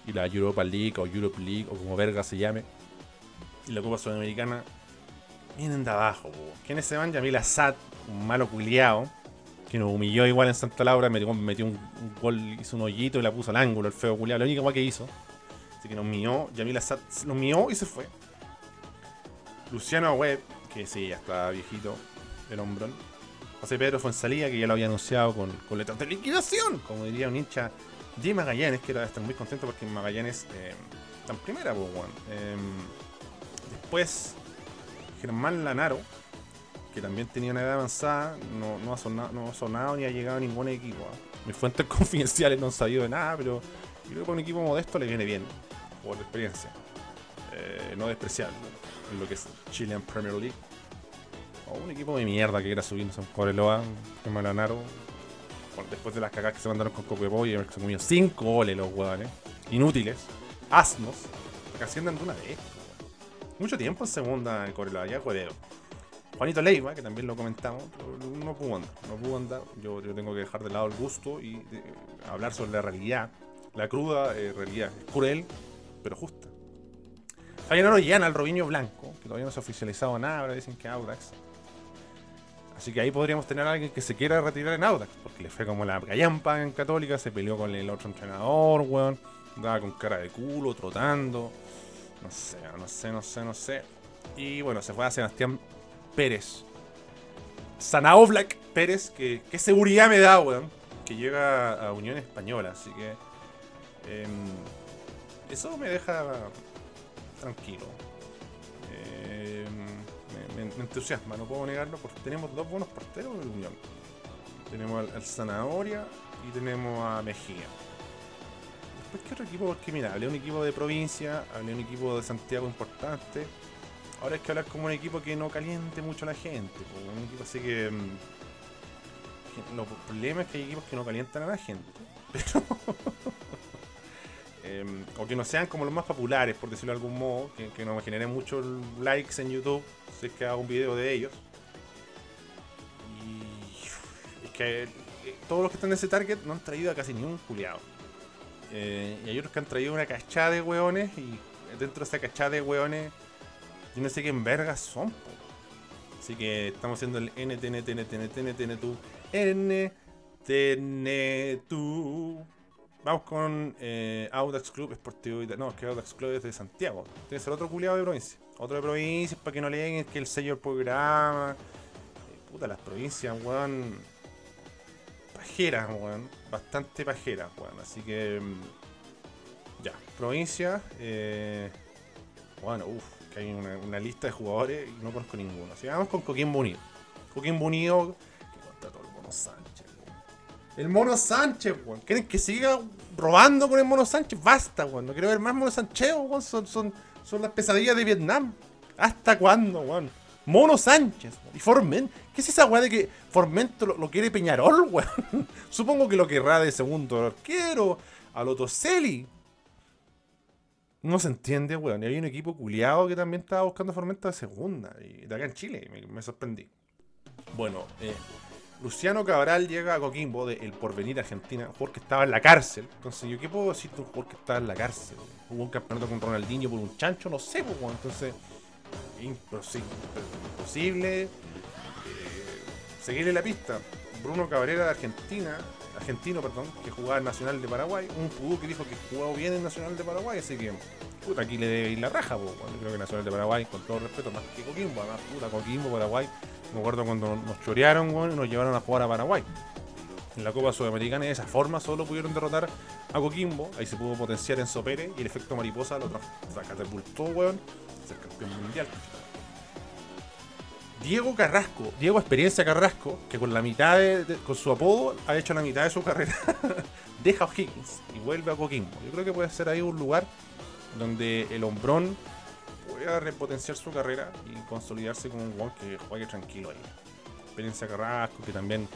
Y la Europa League o Europe League o como verga se llame. Y la Copa Sudamericana vienen de abajo, po. ¿Quiénes se van? Yamil Assad, un malo culiao, que nos humilló igual en Santa Laura, metió, metió un, gol, hizo un hoyito y la puso al ángulo, el feo culiao, la única guay que hizo. Así que nos mió, Yamil Assad nos mió y se fue. Luciano Webb, que sí, ya está viejito, el hombrón. José Pedro Fuensalía, que ya lo había anunciado con, con letras de liquidación, como diría un hincha de Magallanes, que era estar muy contento porque Magallanes eh, en primera, pues. Eh, después, Germán Lanaro, que también tenía una edad avanzada, no, no, ha, sonado, no ha sonado ni ha llegado a ningún equipo. ¿ah? Mis fuentes confidenciales no han sabido de nada, pero creo que para un equipo modesto le viene bien, por experiencia. Eh, no despreciable en lo que es Chilean Premier League. O un equipo de mierda que quiera subirse a Coreloa, Germán Lanaro. Bueno, después de las cagadas que se mandaron con Coquepo y se comió 5 goles los huevones. Inútiles, asnos, que ascienden de una vez. Mucho tiempo en segunda en Coreloa, ya Coreloa. Juanito Leiva, que también lo comentamos, no pudo andar, no pudo andar. Yo, yo tengo que dejar de lado el gusto y de- hablar sobre la realidad. La cruda eh, realidad. Es cruel, pero justa. Fabián Orellana, el Robinho Blanco, que todavía no se ha oficializado nada, ahora dicen que Audax. Así que ahí podríamos tener a alguien que se quiera retirar en Audax, porque le fue como la gallampa en Católica, se peleó con el otro entrenador, weón. Andaba con cara de culo, trotando. No sé, no sé, no sé, no sé. Y bueno, se fue a Sebastián Pérez. Black Pérez, que qué seguridad me da, weón. Que llega a Unión Española, así que. em, eso me deja tranquilo. Em, me, entusiasma, no puedo negarlo, porque tenemos dos buenos porteros de Unión. Tenemos al, al Zanahoria y tenemos a Mejía. Después, ¿qué otro equipo? Porque mira, hablé de un equipo de provincia, hablé de un equipo de Santiago importante. Ahora hay que hablar como un equipo que no caliente mucho a la gente. Un equipo así que. mm, Los problemas es que hay equipos que no calientan a la gente. Pero. em, o que no sean como los más populares, por decirlo de algún modo. Que, que no generen muchos likes en YouTube. Si es que hago un video de ellos. Y. Es que. eh, Todos los que están en ese target no han traído a casi ni un culiado. Eh, y hay otros que han traído una cachada de hueones. Y dentro de esa cachada de hueones. Yo no sé qué en vergas son. Así que estamos haciendo el NTNTNTNTNTNTU. NTNTU. Vamos con eh, Audax Club Esportivo No, es que Audax Club es de Santiago. Tiene que ser otro culiado de provincia. Otro de provincias para que no le que el sello del programa. Eh, puta, las provincias, weón. Pajeras, weón. Bastante pajeras, weón. Así que. mm, Ya, provincia. Eh, bueno, uff, que hay una, lista de jugadores y no conozco ninguno. Así que vamos con Coquimbo Unido. Coquimbo Unido, que contrató el Mono Sánchez, weón. El Mono Sánchez, weón. ¿Quieren que siga robando con el Mono Sánchez? Basta, weón. No quiero ver más Mono Sánchez, weón. Son, las pesadillas de Vietnam. ¿Hasta cuándo, weón? Mono Sánchez. weón. Y Forment. ¿Qué es esa weá de que Formento lo, lo quiere Peñarol, weón? Supongo que lo querrá de segundo arquero. A Lotoseli. No se entiende, weón. Y hay un equipo culiado que también estaba buscando Formento de segunda. Y de acá en Chile. Me, sorprendí. Bueno, eh, Luciano Cabral llega a Coquimbo de El Porvenir Argentina, un que estaba en la cárcel. Entonces, ¿yo qué puedo decir de un jugador que estaba en la cárcel? Hubo un campeonato con Ronaldinho por un chancho, no sé, pues, weón. Entonces, imposi- imposible eh, seguirle la pista. Bruno Cabrera de Argentina, argentino, perdón, que jugaba en Nacional de Paraguay. Un pudú que dijo que jugaba bien en Nacional de Paraguay, así que, puta, aquí le debe ir la raja, weón. Yo creo que Nacional de Paraguay, con todo respeto, más que Coquimbo, además, puta, Coquimbo, Paraguay. Me acuerdo cuando nos chorearon, weón, y nos llevaron a jugar a Paraguay. En la Copa Sudamericana de esa forma solo pudieron derrotar a Coquimbo. Ahí se pudo potenciar en Pérez y el efecto mariposa lo tra- tra- catapultó, weón, ser campeón mundial. Diego Carrasco, Diego Experiencia Carrasco, que con la mitad de, con su apodo ha hecho la mitad de su carrera, deja O'Higgins y vuelve a Coquimbo. Yo creo que puede ser ahí un lugar donde el hombrón pueda repotenciar su carrera y consolidarse como un weón que juegue tranquilo ahí. Experiencia Carrasco, que también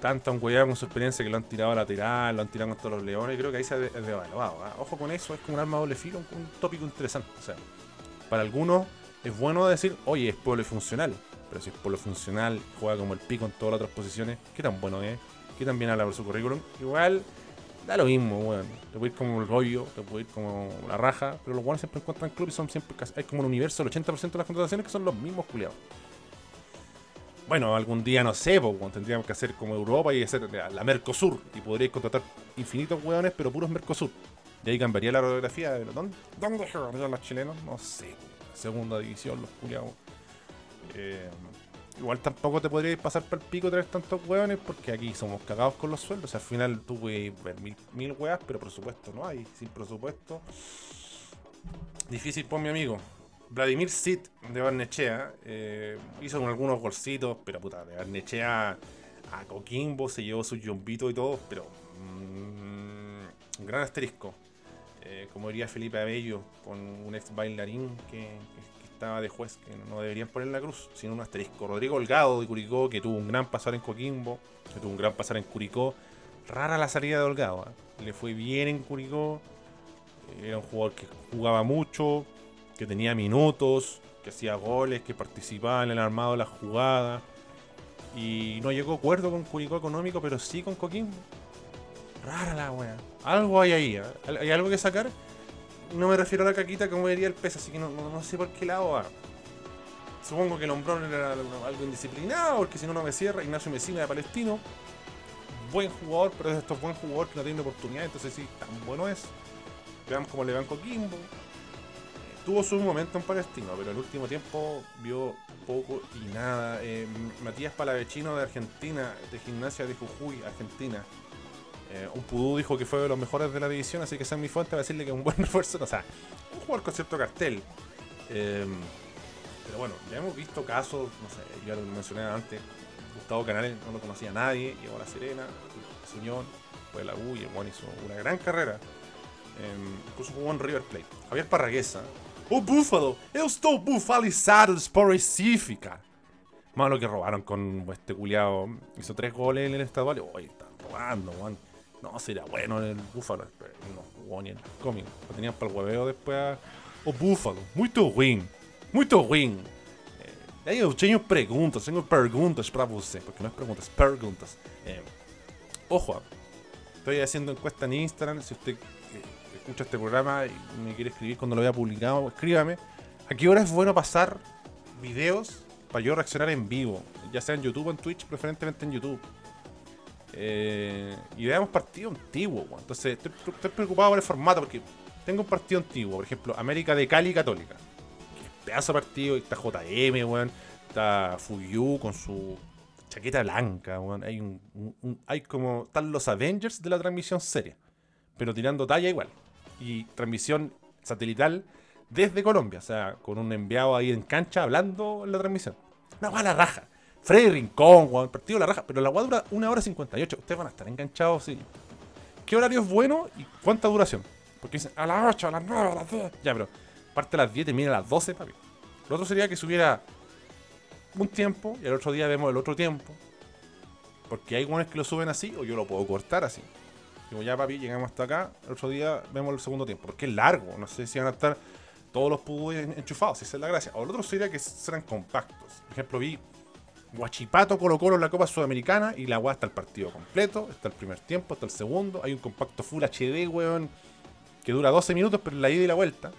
tanto han cuidado con su experiencia que lo han tirado a lateral, lo han tirado con todos los leones. Creo que ahí se ha de- devaluado. ¿ah? Ojo con eso, es como un arma doble filo, un tópico interesante. O sea, para algunos es bueno decir, oye, es polifuncional. Pero si es polifuncional, juega como el pico en todas las otras posiciones, ¿qué tan bueno es? ¿Qué tan bien habla por su currículum? Igual, da lo mismo, weón. Te puede ir como el rollo, te puede ir como la raja, pero los buenos siempre encuentran club y son siempre. Hay como un universo, el 80% de las contrataciones que son los mismos culiados. Bueno, algún día no sé, pues, tendríamos que hacer como Europa y hacer la, Mercosur. Y podríais contratar infinitos weones, pero puros Mercosur. Y ahí cambiaría la radiografía. ¿dónde, ¿Dónde juegan los chilenos? No sé. Segunda división, los culiados. Eh, igual tampoco te podríais pasar para el pico traer tantos weones porque aquí somos cagados con los sueldos. al final tú puedes ver mil, mil weas, pero presupuesto no hay. Sin presupuesto. Difícil por mi amigo. Vladimir Sit de Barnechea eh, hizo algunos golcitos, pero puta, de Barnechea a Coquimbo se llevó su yombito y todo, pero mm, gran asterisco. Eh, como diría Felipe Abello, con un ex bailarín que, estaba de juez, que no deberían poner la cruz, sino un asterisco. Rodrigo Holgado de Curicó, que tuvo un gran pasar en Coquimbo, que tuvo un gran pasar en Curicó. Rara la salida de Holgado, ¿eh? le fue bien en Curicó. Era un jugador que jugaba mucho, que tenía minutos, que hacía goles, que participaba en el armado de las jugadas. Y no llegó a acuerdo con Curicó económico, pero sí con Coquimbo. Rara la wea. Algo hay ahí. ¿eh? ¿Hay algo que sacar? No me refiero a la caquita como diría el pez, así que no, no- sé por qué lado va. Supongo que el hombrón era algo indisciplinado, porque si no, no me cierra. Ignacio Mesina de Palestino. buen jugador, pero es estos buen jugador que no tiene oportunidad, entonces sí, tan bueno es. Veamos cómo le van Coquimbo. Tuvo su momento en Palestino, pero el último tiempo vio poco y nada. Eh, Matías Palavecino de Argentina, de Gimnasia de Jujuy, Argentina. Eh, un Pudú dijo que fue de los mejores de la división, así que esa es mi fuente para decirle que es un buen refuerzo. O sea, un jugador con cierto cartel. Eh, pero bueno, ya hemos visto casos, no sé, ya lo mencioné antes. Gustavo Canales no lo conocía nadie, llegó a La Serena, Suñón, fue la U y el Juan hizo una gran carrera. Eh, incluso jugó en River Plate. Javier Parraguesa. O Búfalo, eu estou bufalizado por Recife, cara. Malo que robaron con este culiado. Hizo tres goles en el estadual. Oye, están robando, Juan. No, sería bueno el Búfalo. No jugó ni el cómic. Lo tenían para el hueveo después a... O Búfalo, muito ruim. Muito ruim. Eh, aí eu tenho perguntas, tenho perguntas para você. Porque no es preguntas, preguntas. Eh, ojo, estoy haciendo encuesta en Instagram. Si usted eh, escucha este programa y me quiere escribir cuando lo vea publicado, escríbame. ¿A qué hora es bueno pasar videos para yo reaccionar en vivo? Ya sea en YouTube o en Twitch, preferentemente en YouTube. Eh, y veamos partidos antiguos, weón. Entonces, estoy, preocupado por el formato porque tengo un partido antiguo, por ejemplo, América de Cali Católica. Que es pedazo de partido, está JM, weón. Está Fuyu con su chaqueta blanca, weón. Hay un, hay como. Están los Avengers de la transmisión seria. Pero tirando talla igual. Y transmisión satelital desde Colombia. O sea, con un enviado ahí en cancha hablando en la transmisión. Una guay la raja. Freddy Rincón, weón. Partido la raja. Pero la guay dura una hora 58. Ustedes van a estar enganchados, sí. ¿Qué horario es bueno y cuánta duración? Porque dicen a las 8, a las 9, a las 10. Ya, pero parte a las 10, termina a las 12, papi. Lo otro sería que subiera un tiempo y el otro día vemos el otro tiempo. Porque hay guanes que lo suben así o yo lo puedo cortar así. Digo, ya papi, llegamos hasta acá, el otro día vemos el segundo tiempo. Porque es largo, no sé si van a estar todos los en- enchufados, si esa es la gracia. O el otro sería que serán compactos. Por ejemplo, vi Guachipato Colo Colo en la Copa Sudamericana y la weá está el partido completo, está el primer tiempo, está el segundo. Hay un compacto Full HD, weón, que dura 12 minutos, pero la ida y la vuelta.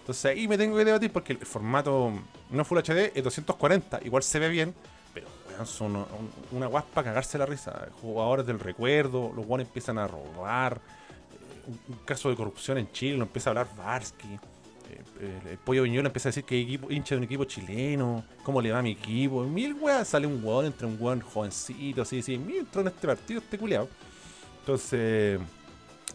Entonces ahí me tengo que debatir porque el formato no Full HD es 240, igual se ve bien, pero weón, son un- una guaspa cagarse la risa. Jugadores del recuerdo, los weones empiezan a robar. eh, Un, un caso de corrupción en Chile, lo empieza a hablar Varsky. El, pollo Viñola empieza a decir que equipo, hincha de un equipo chileno, cómo le va a mi equipo. Mil weas, sale un weón entre un weón jovencito, así, así. Mil entró en este partido, este culiao. Entonces,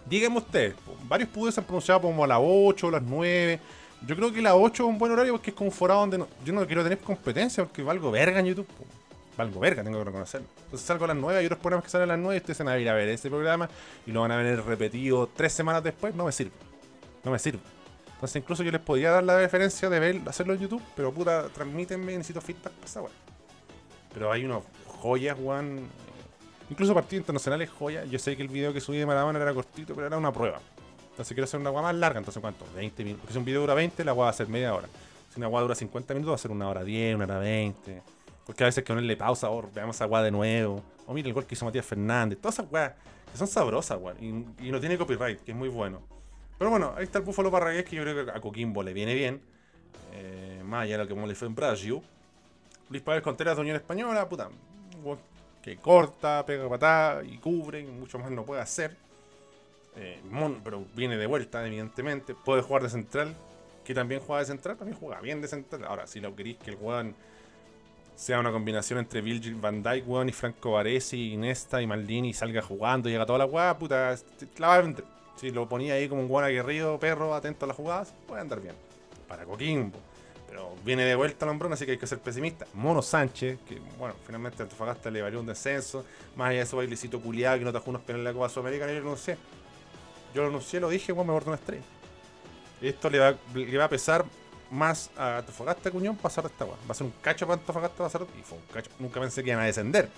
díganme ustedes, varios pudos se han pronunciado como a las 8 o las 9. Yo creo que la 8 es un buen horario porque es como un forado donde yo no quiero tener competencia porque valgo verga en YouTube. po. Valgo verga, tengo que reconocerlo. Entonces salgo a las 9, hay otros programas que salen a las 9 y ustedes van a ir a ver ese programa y lo van a ver repetido tres semanas después. No me sirve. No me sirve. Entonces incluso yo les podría dar la referencia de ver, hacerlo en YouTube, pero puta, transmítenme, necesito feedback para esa weá. Pero hay unos joyas, weón. Incluso partidos internacionales, joyas. Yo sé que el video que subí de Maradona era cortito, pero era una prueba. Entonces quiero hacer una guagua más larga, entonces ¿cuánto? 20 minutos. Porque si un video dura 20, la guagua va a ser media hora. Si una guagua dura 50 minutos, va a ser una hora 10, una hora 20. Porque a veces que ponerle pausa, o veamos esa guagua de nuevo. O mira el gol que hizo Matías Fernández. Todas esas weas que son sabrosas, weón. Y no tiene copyright, que es muy bueno. Pero bueno, ahí está el Búfalo Parragués, que yo creo que a Coquimbo le viene bien. Eh, más allá de lo que como le fue en Brasil. Luis Pablo Contreras de Unión Española, puta. Que corta, pega patada y cubre, y mucho más no puede hacer. Eh, pero viene de vuelta, evidentemente. Puede jugar de central, que también juega de central, también juega bien de central. Ahora, si lo queréis que el weón sea una combinación entre Virgil van Dijk, weón, y Franco Baresi, Inesta y Maldini y salga jugando y llega toda la weá, puta, la va a vender. Si lo ponía ahí como un weón aguerrido, perro, atento a las jugadas, puede andar bien. Para Coquimbo. Pero viene de vuelta Lombrón, así que hay que ser pesimista. Mono Sánchez, que bueno, finalmente Antofagasta le valió un descenso. Más allá de eso, bailecito culiado que no tajó unos penales en la Copa Sudamericana, yo lo anuncié. Yo lo anuncié, lo dije, weón, me bordó una estrella. Esto le va, le va a pesar más a Antofagasta Unión pasar de esta weá. Va a ser un cacho para Antofagasta pasar y fue un cacho. Nunca pensé que iban a descender.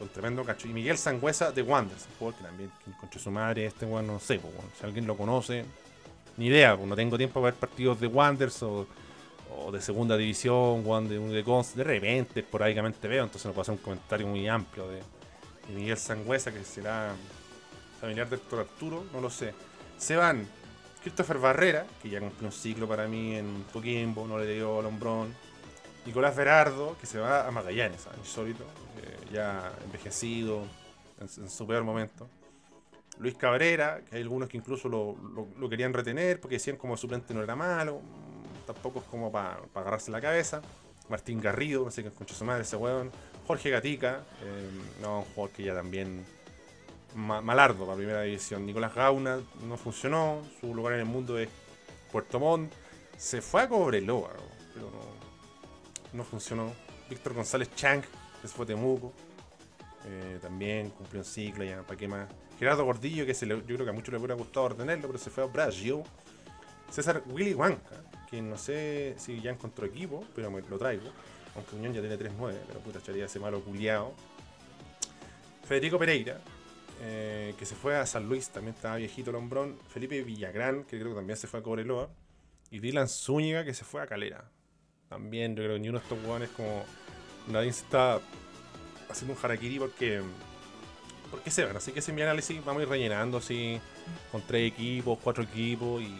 Fue un tremendo cacho. Y Miguel Sangüesa de Wanderers, un jugador que también que encontró su madre, este weón, no sé, si alguien lo conoce, ni idea, pues, no tengo tiempo para ver partidos de Wanderers o, de segunda división, weón, de, de, Cons- de repente, esporádicamente veo, entonces no puedo hacer un comentario muy amplio de, Miguel Sangüesa, que será familiar de Héctor Arturo, no lo sé. Se van Christopher Barrera, que ya cumplió un ciclo para mí en Coquimbo, no le dio a Lombrón. Nicolás Berardo, que se va a Magallanes, insólito, eh, ya envejecido. en, su peor momento. Luis Cabrera, que hay algunos que incluso lo, lo- querían retener porque decían como suplente no era malo, tampoco es como para agarrarse la cabeza. Martín Garrido, no sé qué concha su madre ese weón. Jorge Gatica, eh, no, un jugador que ya también ma- malardo para primera división. Nicolás Gauna no funcionó, su lugar en el mundo es Puerto Montt. Se fue a Cobreloa, pero no, no funcionó. Víctor González Chang, que se fue Temuco. También cumplió un ciclo ya, ¿para qué más? Gerardo Gordillo, que se yo creo que a muchos les hubiera gustado retenerlo, pero se fue a Brasil. César Willy Huanca, que no sé si ya encontró equipo, pero me lo traigo. Aunque Unión ya tiene 3-9, pero puta echaría ese malo culiao. Federico Pereira, eh, que se fue a San Luis, también estaba viejito el hombrón. Felipe Villagrán, que creo que también se fue a Cobreloa. Y Dylan Zúñiga, que se fue a Calera. También yo creo que ni uno de estos hueones como... Nadie se está haciendo un harakiri porque... Porque se van, así que ese es mi análisis vamos a ir rellenando así con tres equipos, cuatro equipos y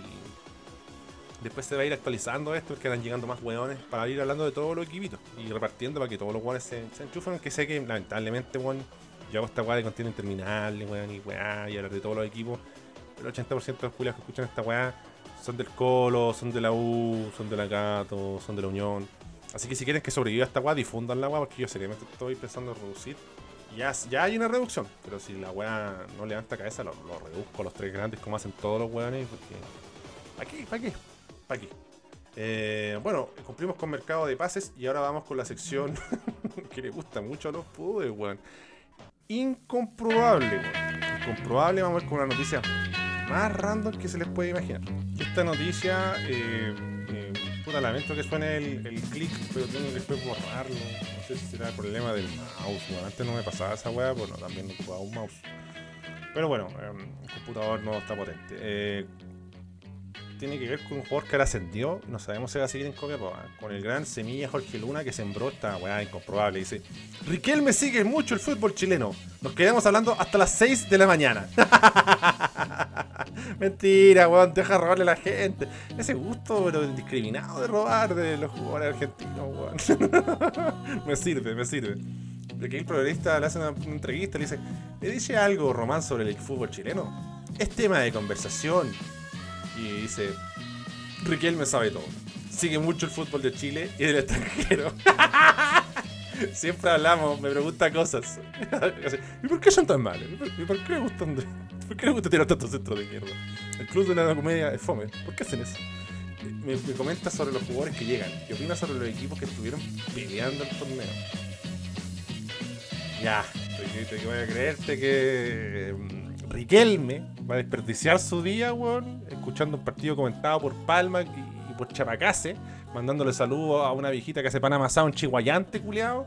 después se va a ir actualizando esto porque van llegando más hueones para ir hablando de todos los equipitos y repartiendo para que todos los hueones se, se enchufen, que sé que lamentablemente, weón, yo hago esta weá de contenido interminable, weón, y weá, y hablar de todos los equipos, pero el 80% de los culiados que escuchan esta weá son del Colo, son de la U, son de la Gato, son de la Unión. Así que si quieren que sobreviva esta weá, difundan la weá, porque yo seriamente estoy pensando en reducir. Ya, ya hay una reducción, pero si la weá no levanta cabeza, lo, lo reduzco a los tres grandes como hacen todos los weones, porque. ¿Para qué? ¿Para qué? ¿Para qué? Eh, bueno, cumplimos con mercado de pases y ahora vamos con la sección que le gusta mucho a los pubes, weón. Incomprobable, weón. Incomprobable, vamos a ver con una noticia más random que se les puede imaginar. Esta noticia, eh, puta, lamento que suene el, el clic, pero tengo que después borrarlo. No sé si será el problema del mouse, weón. Antes no me pasaba esa weá, bueno, también no ocupaba un mouse. Pero bueno, eh, el computador no está potente. Eh, tiene que ver con un jugador que ahora ascendió, no sabemos si va a seguir en Copiapó, ¿eh? con el gran Semilla Jorge Luna que sembró esta weá incomprobable. Dice, Riquelme sigue mucho el fútbol chileno, nos quedamos hablando hasta las 6 de la mañana. Mentira, weón, deja robarle a la gente. Ese gusto, pero indiscriminado de robar de los jugadores argentinos, weón. me sirve, me sirve. De que el periodista le hace una, entrevista, le dice, ¿le dice algo Román sobre el fútbol chileno? Es tema de conversación. Y dice, Riquelme sabe todo. Sigue mucho el fútbol de Chile y del extranjero. Siempre hablamos, me pregunta cosas. ¿Y por qué son tan malos? ¿Y por, qué le gustan de- ¿Por qué le gusta tirar tantos centros de mierda? El club de la comedia es fome. ¿Por qué hacen eso? Me, me comenta sobre los jugadores que llegan y opina sobre los equipos que estuvieron peleando el torneo. Ya, te voy a creerte que mm, Riquelme va a desperdiciar su día, weón, escuchando un partido comentado por Palma y, y por Chapacase, mandándole saludos a una viejita que hace pan amasado en Chihuayante, culiao,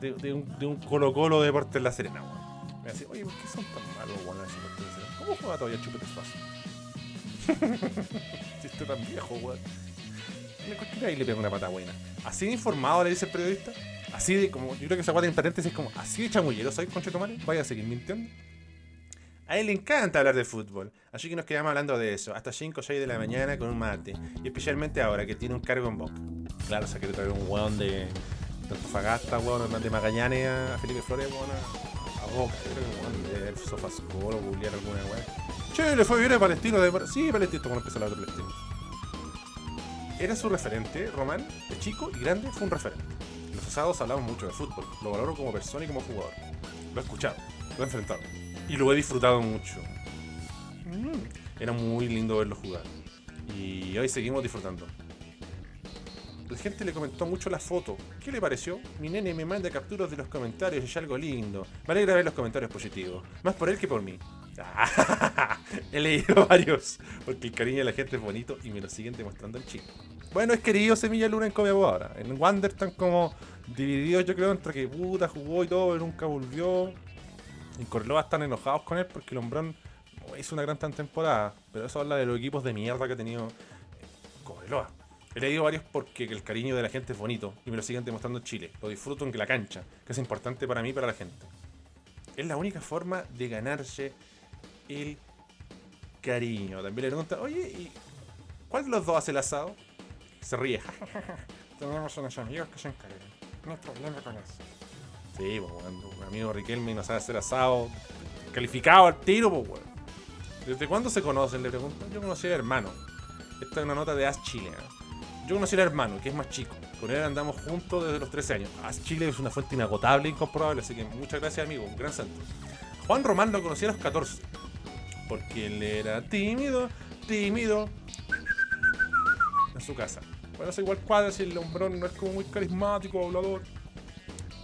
de, un, de un Colo Colo de Deportes La Serena, weón. Me dice, oye, ¿por qué son tan malos, weón, esos Deportes La Serena? ¿Cómo juega todavía Chupete si está tan viejo, weón. Ahí le pega una pata buena. Así de informado le dice el periodista. Así de como, yo creo que esa guata en paréntesis es como, así de chamullero, ¿sabes, conchetumare? Vaya a seguir mintiendo. A él le encanta hablar de fútbol, así que nos quedamos hablando de eso, hasta 5 o 6 de la mañana con un mate, y especialmente ahora que tiene un cargo en Boca. Claro, o sea, que traer un weón de, de Antofagasta, weón, de Magallanes a Felipe Flores, weón, a, a Boca, creo que weón de Sofascolo, Julián, alguna weón. Che, le fue bien a Palestino, de... sí, Palestino, cuando empezó la otra Palestino. Era su referente, Román, de chico y grande, fue un referente. En los asados hablamos mucho de fútbol, lo valoro como persona y como jugador. Lo he escuchado, lo he enfrentado y lo he disfrutado mucho. Mm, Era muy lindo verlo jugar. Y hoy seguimos disfrutando. La gente le comentó mucho la foto. ¿Qué le pareció? Mi nene me manda capturas de los comentarios y es algo lindo. Me alegra ver los comentarios positivos. Más por él que por mí. He leído varios. Porque el cariño de la gente es bonito y me lo siguen demostrando en Chile. Bueno, es querido Semilla Luna en Copiapó ahora. En Wander están como divididos, yo creo, entre que puta jugó y todo, pero nunca volvió. En Corloa están enojados con él porque no hizo una gran temporada. Pero eso habla de los equipos de mierda que ha tenido Cobreloa. He leído varios porque el cariño de la gente es bonito y me lo siguen demostrando en Chile. Lo disfruto en la cancha, que es importante para mí y para la gente. Es la única forma de ganarse el cariño. También le preguntan, oye, ¿y cuál de los dos hace el asado? Se ríe. Tenemos unos amigos que se encargan. No hay problema con eso. Sí. Un amigo Riquelme no sabe hacer asado. Calificado al tiro, pues, weón. ¿Desde cuándo se conocen? Le pregunto. Yo conocí al hermano. Esta es una nota de As Chile. Yo conocí al hermano, que es más chico. Con él andamos juntos desde los 13 años. As Chile es una fuente inagotable e incomprobable, así que muchas gracias, amigo. Un gran santo. Juan Román lo conocí a los 14. Porque él era tímido, tímido. En su casa. Bueno, es igual cuadra si el hombrón no es como muy carismático, hablador.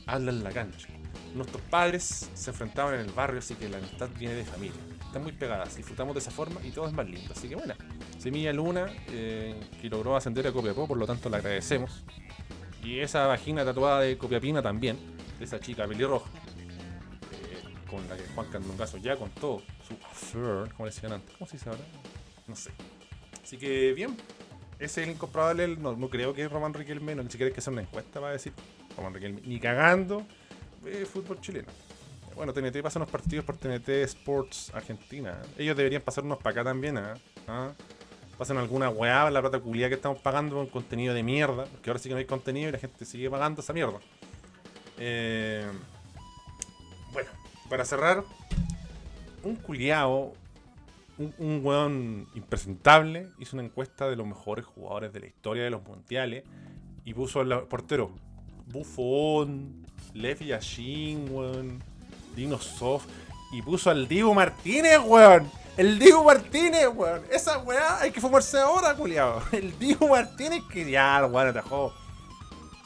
Habla en la cancha. Nuestros padres se enfrentaban en el barrio, así que la amistad viene de familia. Están muy pegadas, disfrutamos de esa forma y todo es más lindo. Así que bueno, Semilla Luna, eh, que logró ascender a Copiapó, por lo tanto le agradecemos. Y esa vagina tatuada de Copiapina también, de esa chica pelirroja, eh, con la que Juan Candongazo ya contó su affair, como le decían antes. ¿Cómo se dice ahora? No sé. Así que bien, ese es el incomprobable. No, no creo que Román Riquelme, no, ni siquiera hay que hacer una encuesta para decir Román Riquelme, ni cagando eh, fútbol chileno. Bueno, TNT pasa unos partidos por TNT Sports Argentina. Ellos deberían pasarnos para acá también, ¿ah? ¿Ah? Pasan alguna weá, la plata culia que estamos pagando con contenido de mierda. Porque ahora sí que no hay contenido y la gente sigue pagando esa mierda. Eh, bueno, para cerrar, un culiao, un, un weón impresentable, hizo una encuesta de los mejores jugadores de la historia de los mundiales y puso al portero Buffon, Lev Yashin, weón, Dino Soft, y puso al Dibu Martínez, weón. El Dibu Martínez, weón. Esa weá hay que fumarse ahora, culiao. El Dibu Martínez que ya, weón, atajó.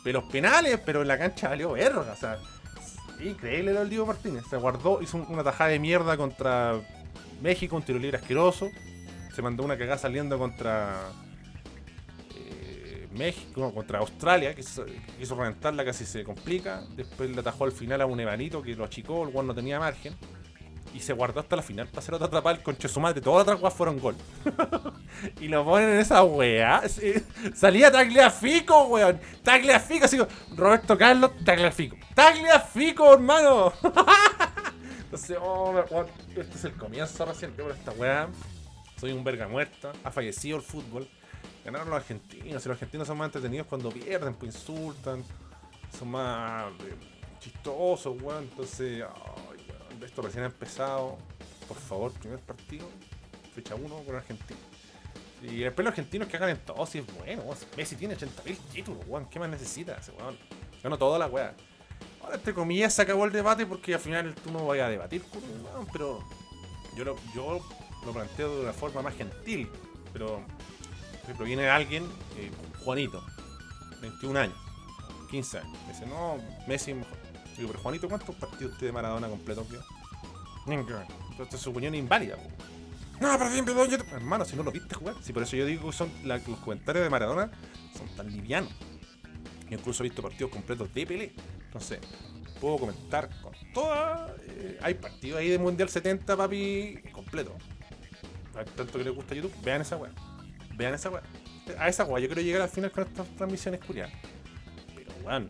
Pero los penales, pero en la cancha valió verga, o sea. Increíble era el Diego Martínez. Se guardó, hizo un- una tajada de mierda contra México, un tiro libre asqueroso. Se mandó una cagada saliendo contra México, contra Australia, que quiso, reventarla, casi se complica. Después le atajó al final a un Evanito que lo achicó, el guan no tenía margen. Y se guardó hasta la final para hacer otra atrapada el conche su madre. Todas las otras fueron gol. y lo ponen en esa weá. Salía Tagliafico, weón. Tagliafico, así Roberto Carlos, Tagliafico. Tagliafico, hermano. Entonces, oh, weón, este es el comienzo recién. Por esta weá. Soy un verga muerta. Ha fallecido el fútbol. Ganaron los argentinos. Y los argentinos son más entretenidos cuando pierden, pues insultan. Son más eh, chistosos, weón. Entonces, esto recién ha empezado. Por favor, primer partido. Fecha 1 con Argentina. Y después los argentinos que hagan en todo, si es bueno. weón. Messi tiene 80.000 títulos, weón. ¿Qué más necesita ese weón? Ganó toda la weá. Ahora, entre comillas, se acabó el debate porque al final tú no vayas a debatir weón, pero yo lo, yo lo planteo de una forma más gentil. Pero, por ejemplo, viene alguien, eh, Juanito, 21 años, 15 años. Me dice, no, Messi es mejor. Digo, pero Juanito, ¿cuántos partidos usted de Maradona completo vio? Ninguno. Entonces su opinión es inválida. po. No, pero bien, pero yo... Hermano, si no lo viste jugar. Si por eso yo digo que son la- los comentarios de Maradona son tan livianos. Yo incluso he visto partidos completos de Pelé. Entonces, puedo comentar con toda. eh, hay partidos ahí de Mundial 70, papi, completo. Tanto que les gusta YouTube, vean esa weá. A esa weá yo quiero llegar al final con estas transmisiones curiosas. Pero weón.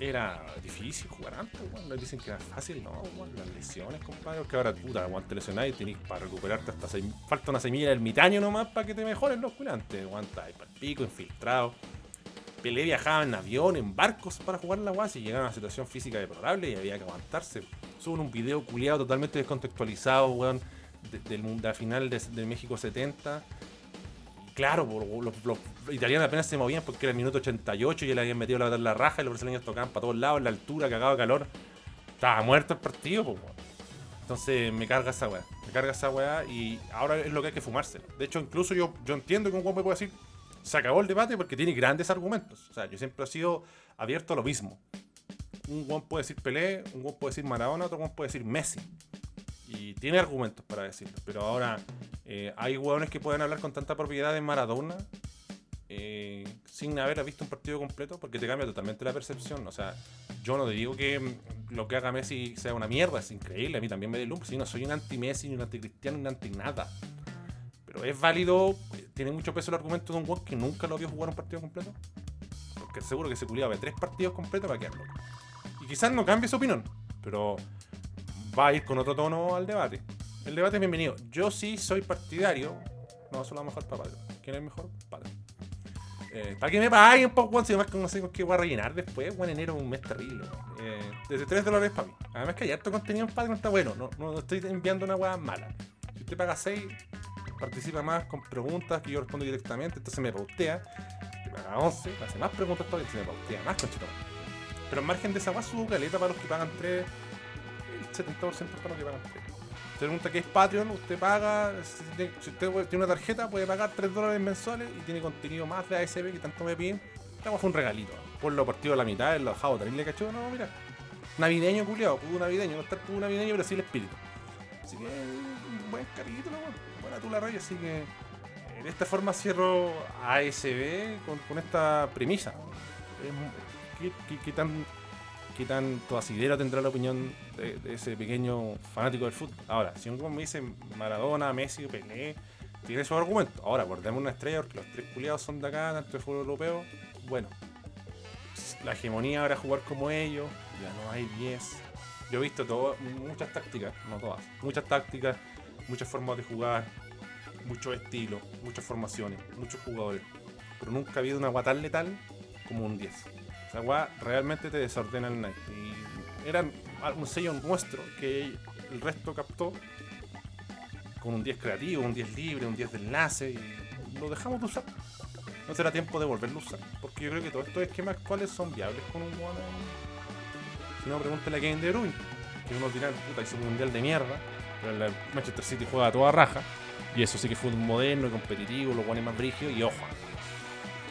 Era difícil jugar antes, weón. Les dicen que era fácil, no, weón. Las lesiones, compadre. Que ahora, puta, weón, te y tenés para recuperarte hasta seis- Falta una semilla del ermitaño nomás para que te mejoren los culantes. Weón, ahí para el pico, infiltrado. Pelé viajaba en avión, en barcos para jugar la guasa y llegaba a una situación física deplorable y había que aguantarse. Suben un video culiado totalmente descontextualizado, weón, de, del de la final de, de México 70. Claro, los, italianos apenas se movían porque era el minuto 88 y ya le habían metido la, la raja y los brasileños tocaban para todos lados, en la altura, cagado calor. Estaba muerto el partido, weón. Entonces me carga esa weá. Me carga esa weá y ahora es lo que hay que fumarse. De hecho, incluso yo, yo entiendo que un weón puede decir, se acabó el debate porque tiene grandes argumentos. O sea, yo siempre he sido abierto a lo mismo. Un weón puede decir Pelé, un weón puede decir Maradona, otro weón puede decir Messi. Y tiene argumentos para decirlo. Pero ahora eh, hay weones que pueden hablar con tanta propiedad de Maradona eh, sin haber visto un partido completo porque te cambia totalmente la percepción. O sea, yo no te digo que mm, lo que haga Messi sea una mierda, es increíble. A mí también me deslumbra. Si no soy un anti-Messi, ni un anti-Cristiano, ni un anti-nada. Pero es válido, eh, tiene mucho peso el argumento de un weón que nunca lo vio jugar un partido completo. Porque seguro que se culiaba de tres partidos completos para quedarlo. Y quizás no cambie su opinión, pero va a ir con otro tono al debate. El debate es bienvenido. Yo sí soy partidario. No, solo a mejor para padre. ¿Quién es mejor? Padre. Eh, para que me paguen, pues, weón, si además que no sé con qué voy a rellenar después, weón, enero es un mes terrible. Eh, desde 3 dólares para mí. Además que hay harto contenido en Patreon, está bueno, no, no estoy enviando una weá mala. Si usted paga 6, participa más con preguntas que yo respondo directamente, entonces me pautea. Si paga 11, hace más preguntas todavía, se me pautea más, conchito. Pero en margen de esa weá subo caleta para los que pagan 3, el 70% para los que pagan 3. Usted pregunta qué es Patreon, usted paga, si si usted tiene una tarjeta puede pagar 3 dólares mensuales y tiene contenido más de ASB que tanto me piden. Esta fue un regalito. Por lo partido a la mitad, lo dejado terrible cacho, no, mira. Navideño, culiado, pudo navideño, no está el pudo navideño, pero sí el espíritu. Así que buen weón. buena tú la raya, así que de esta forma cierro ASB con, esta premisa. Es mu- ¿Qué, qué- qué tan qué tanto asidero tendrá la opinión de, ese pequeño fanático del fútbol? Ahora, si un me dice Maradona, Messi, Pelé, tiene su argumento. Ahora, por darme una estrella, porque los tres culiados son de acá, tanto de fútbol europeo, bueno. La hegemonía ahora jugar como ellos, ya no hay 10. Yo he visto todo, muchas tácticas, no todas, muchas tácticas, muchas formas de jugar, muchos estilos, muchas formaciones, muchos jugadores. Pero nunca ha habido una agua tan letal como un 10. Esa agua realmente te desordena el night. Y era un sello nuestro que el resto captó con un 10 creativo, un 10 libre, un 10 de enlace y lo dejamos de usar. No será tiempo de volverlo a usar. Porque yo creo que todos estos esquemas actuales son viables con un one Si no, pregúntale a Kevin De Bruyne. Que uno dirá, puta, hizo un mundial de mierda. Pero el Manchester City juega toda raja. Y eso sí que fue un moderno y competitivo, los guanes más brígidos. Y ojo,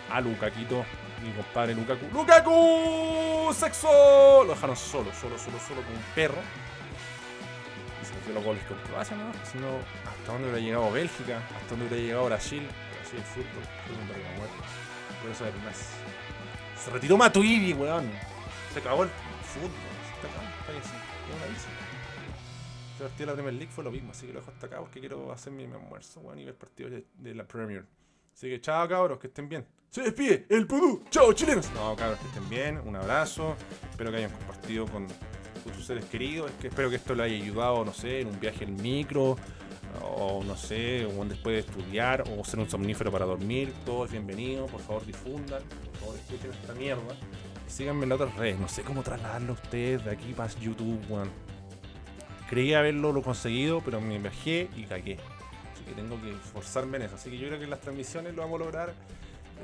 a Lukaquito, mi compadre Lukaku. ¡Lukaku! ¡Sexo! Lo dejaron solo, solo, solo, solo como un perro. Y se metió los goles con Croacia, ¿no? Si no, ¿hasta dónde hubiera llegado Bélgica? ¿Hasta dónde hubiera llegado Brasil? Brasil, el fútbol, un verga muerto. Más. Se retiró Matuidi, weón. Se acabó el fútbol. Se acabó, falleció. Es una bici. Se partió la Premier League fue lo mismo, así que lo dejo hasta acá porque quiero hacer mi almuerzo, weón, y ver partidos de, de la Premier. Así que chao cabros, que estén bien. Se despide el Pudú. Chao chilenos. No, cabros, que estén bien. Un abrazo. Espero que hayan compartido con, sus seres queridos. Es que espero que esto le haya ayudado, no sé, en un viaje en micro. O no sé, o después de estudiar, o ser un somnífero para dormir. Todo es bienvenido. Por favor, difundan. Por favor, escuchen esta mierda. Síganme en las otras redes. No sé cómo trasladarlo a ustedes de aquí para YouTube, weón. Creí haberlo lo conseguido, pero me viajé y cagué. Así que tengo que esforzarme en eso. Así que yo creo que en las transmisiones lo vamos a lograr.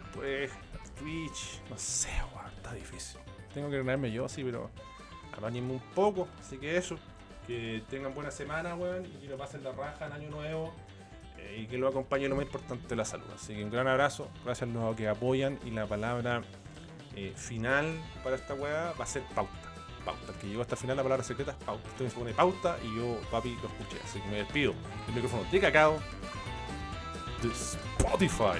Después, Twitch, no sé, weón, está difícil. Tengo que ganarme yo, sí, pero apáñenme un poco. Así que eso. Que tengan buena semana, weón, y que lo pasen la raja en Año Nuevo. eh, y que lo acompañe lo más importante, la salud. Así que un gran abrazo. Gracias a los que apoyan. Y la palabra eh, final para esta weá va a ser pauta. Pauta. El que llegó hasta el final, la palabra secreta es pauta. Usted me pone pauta y yo, papi, lo escuché. Así que me despido. El micrófono de cacao de Spotify.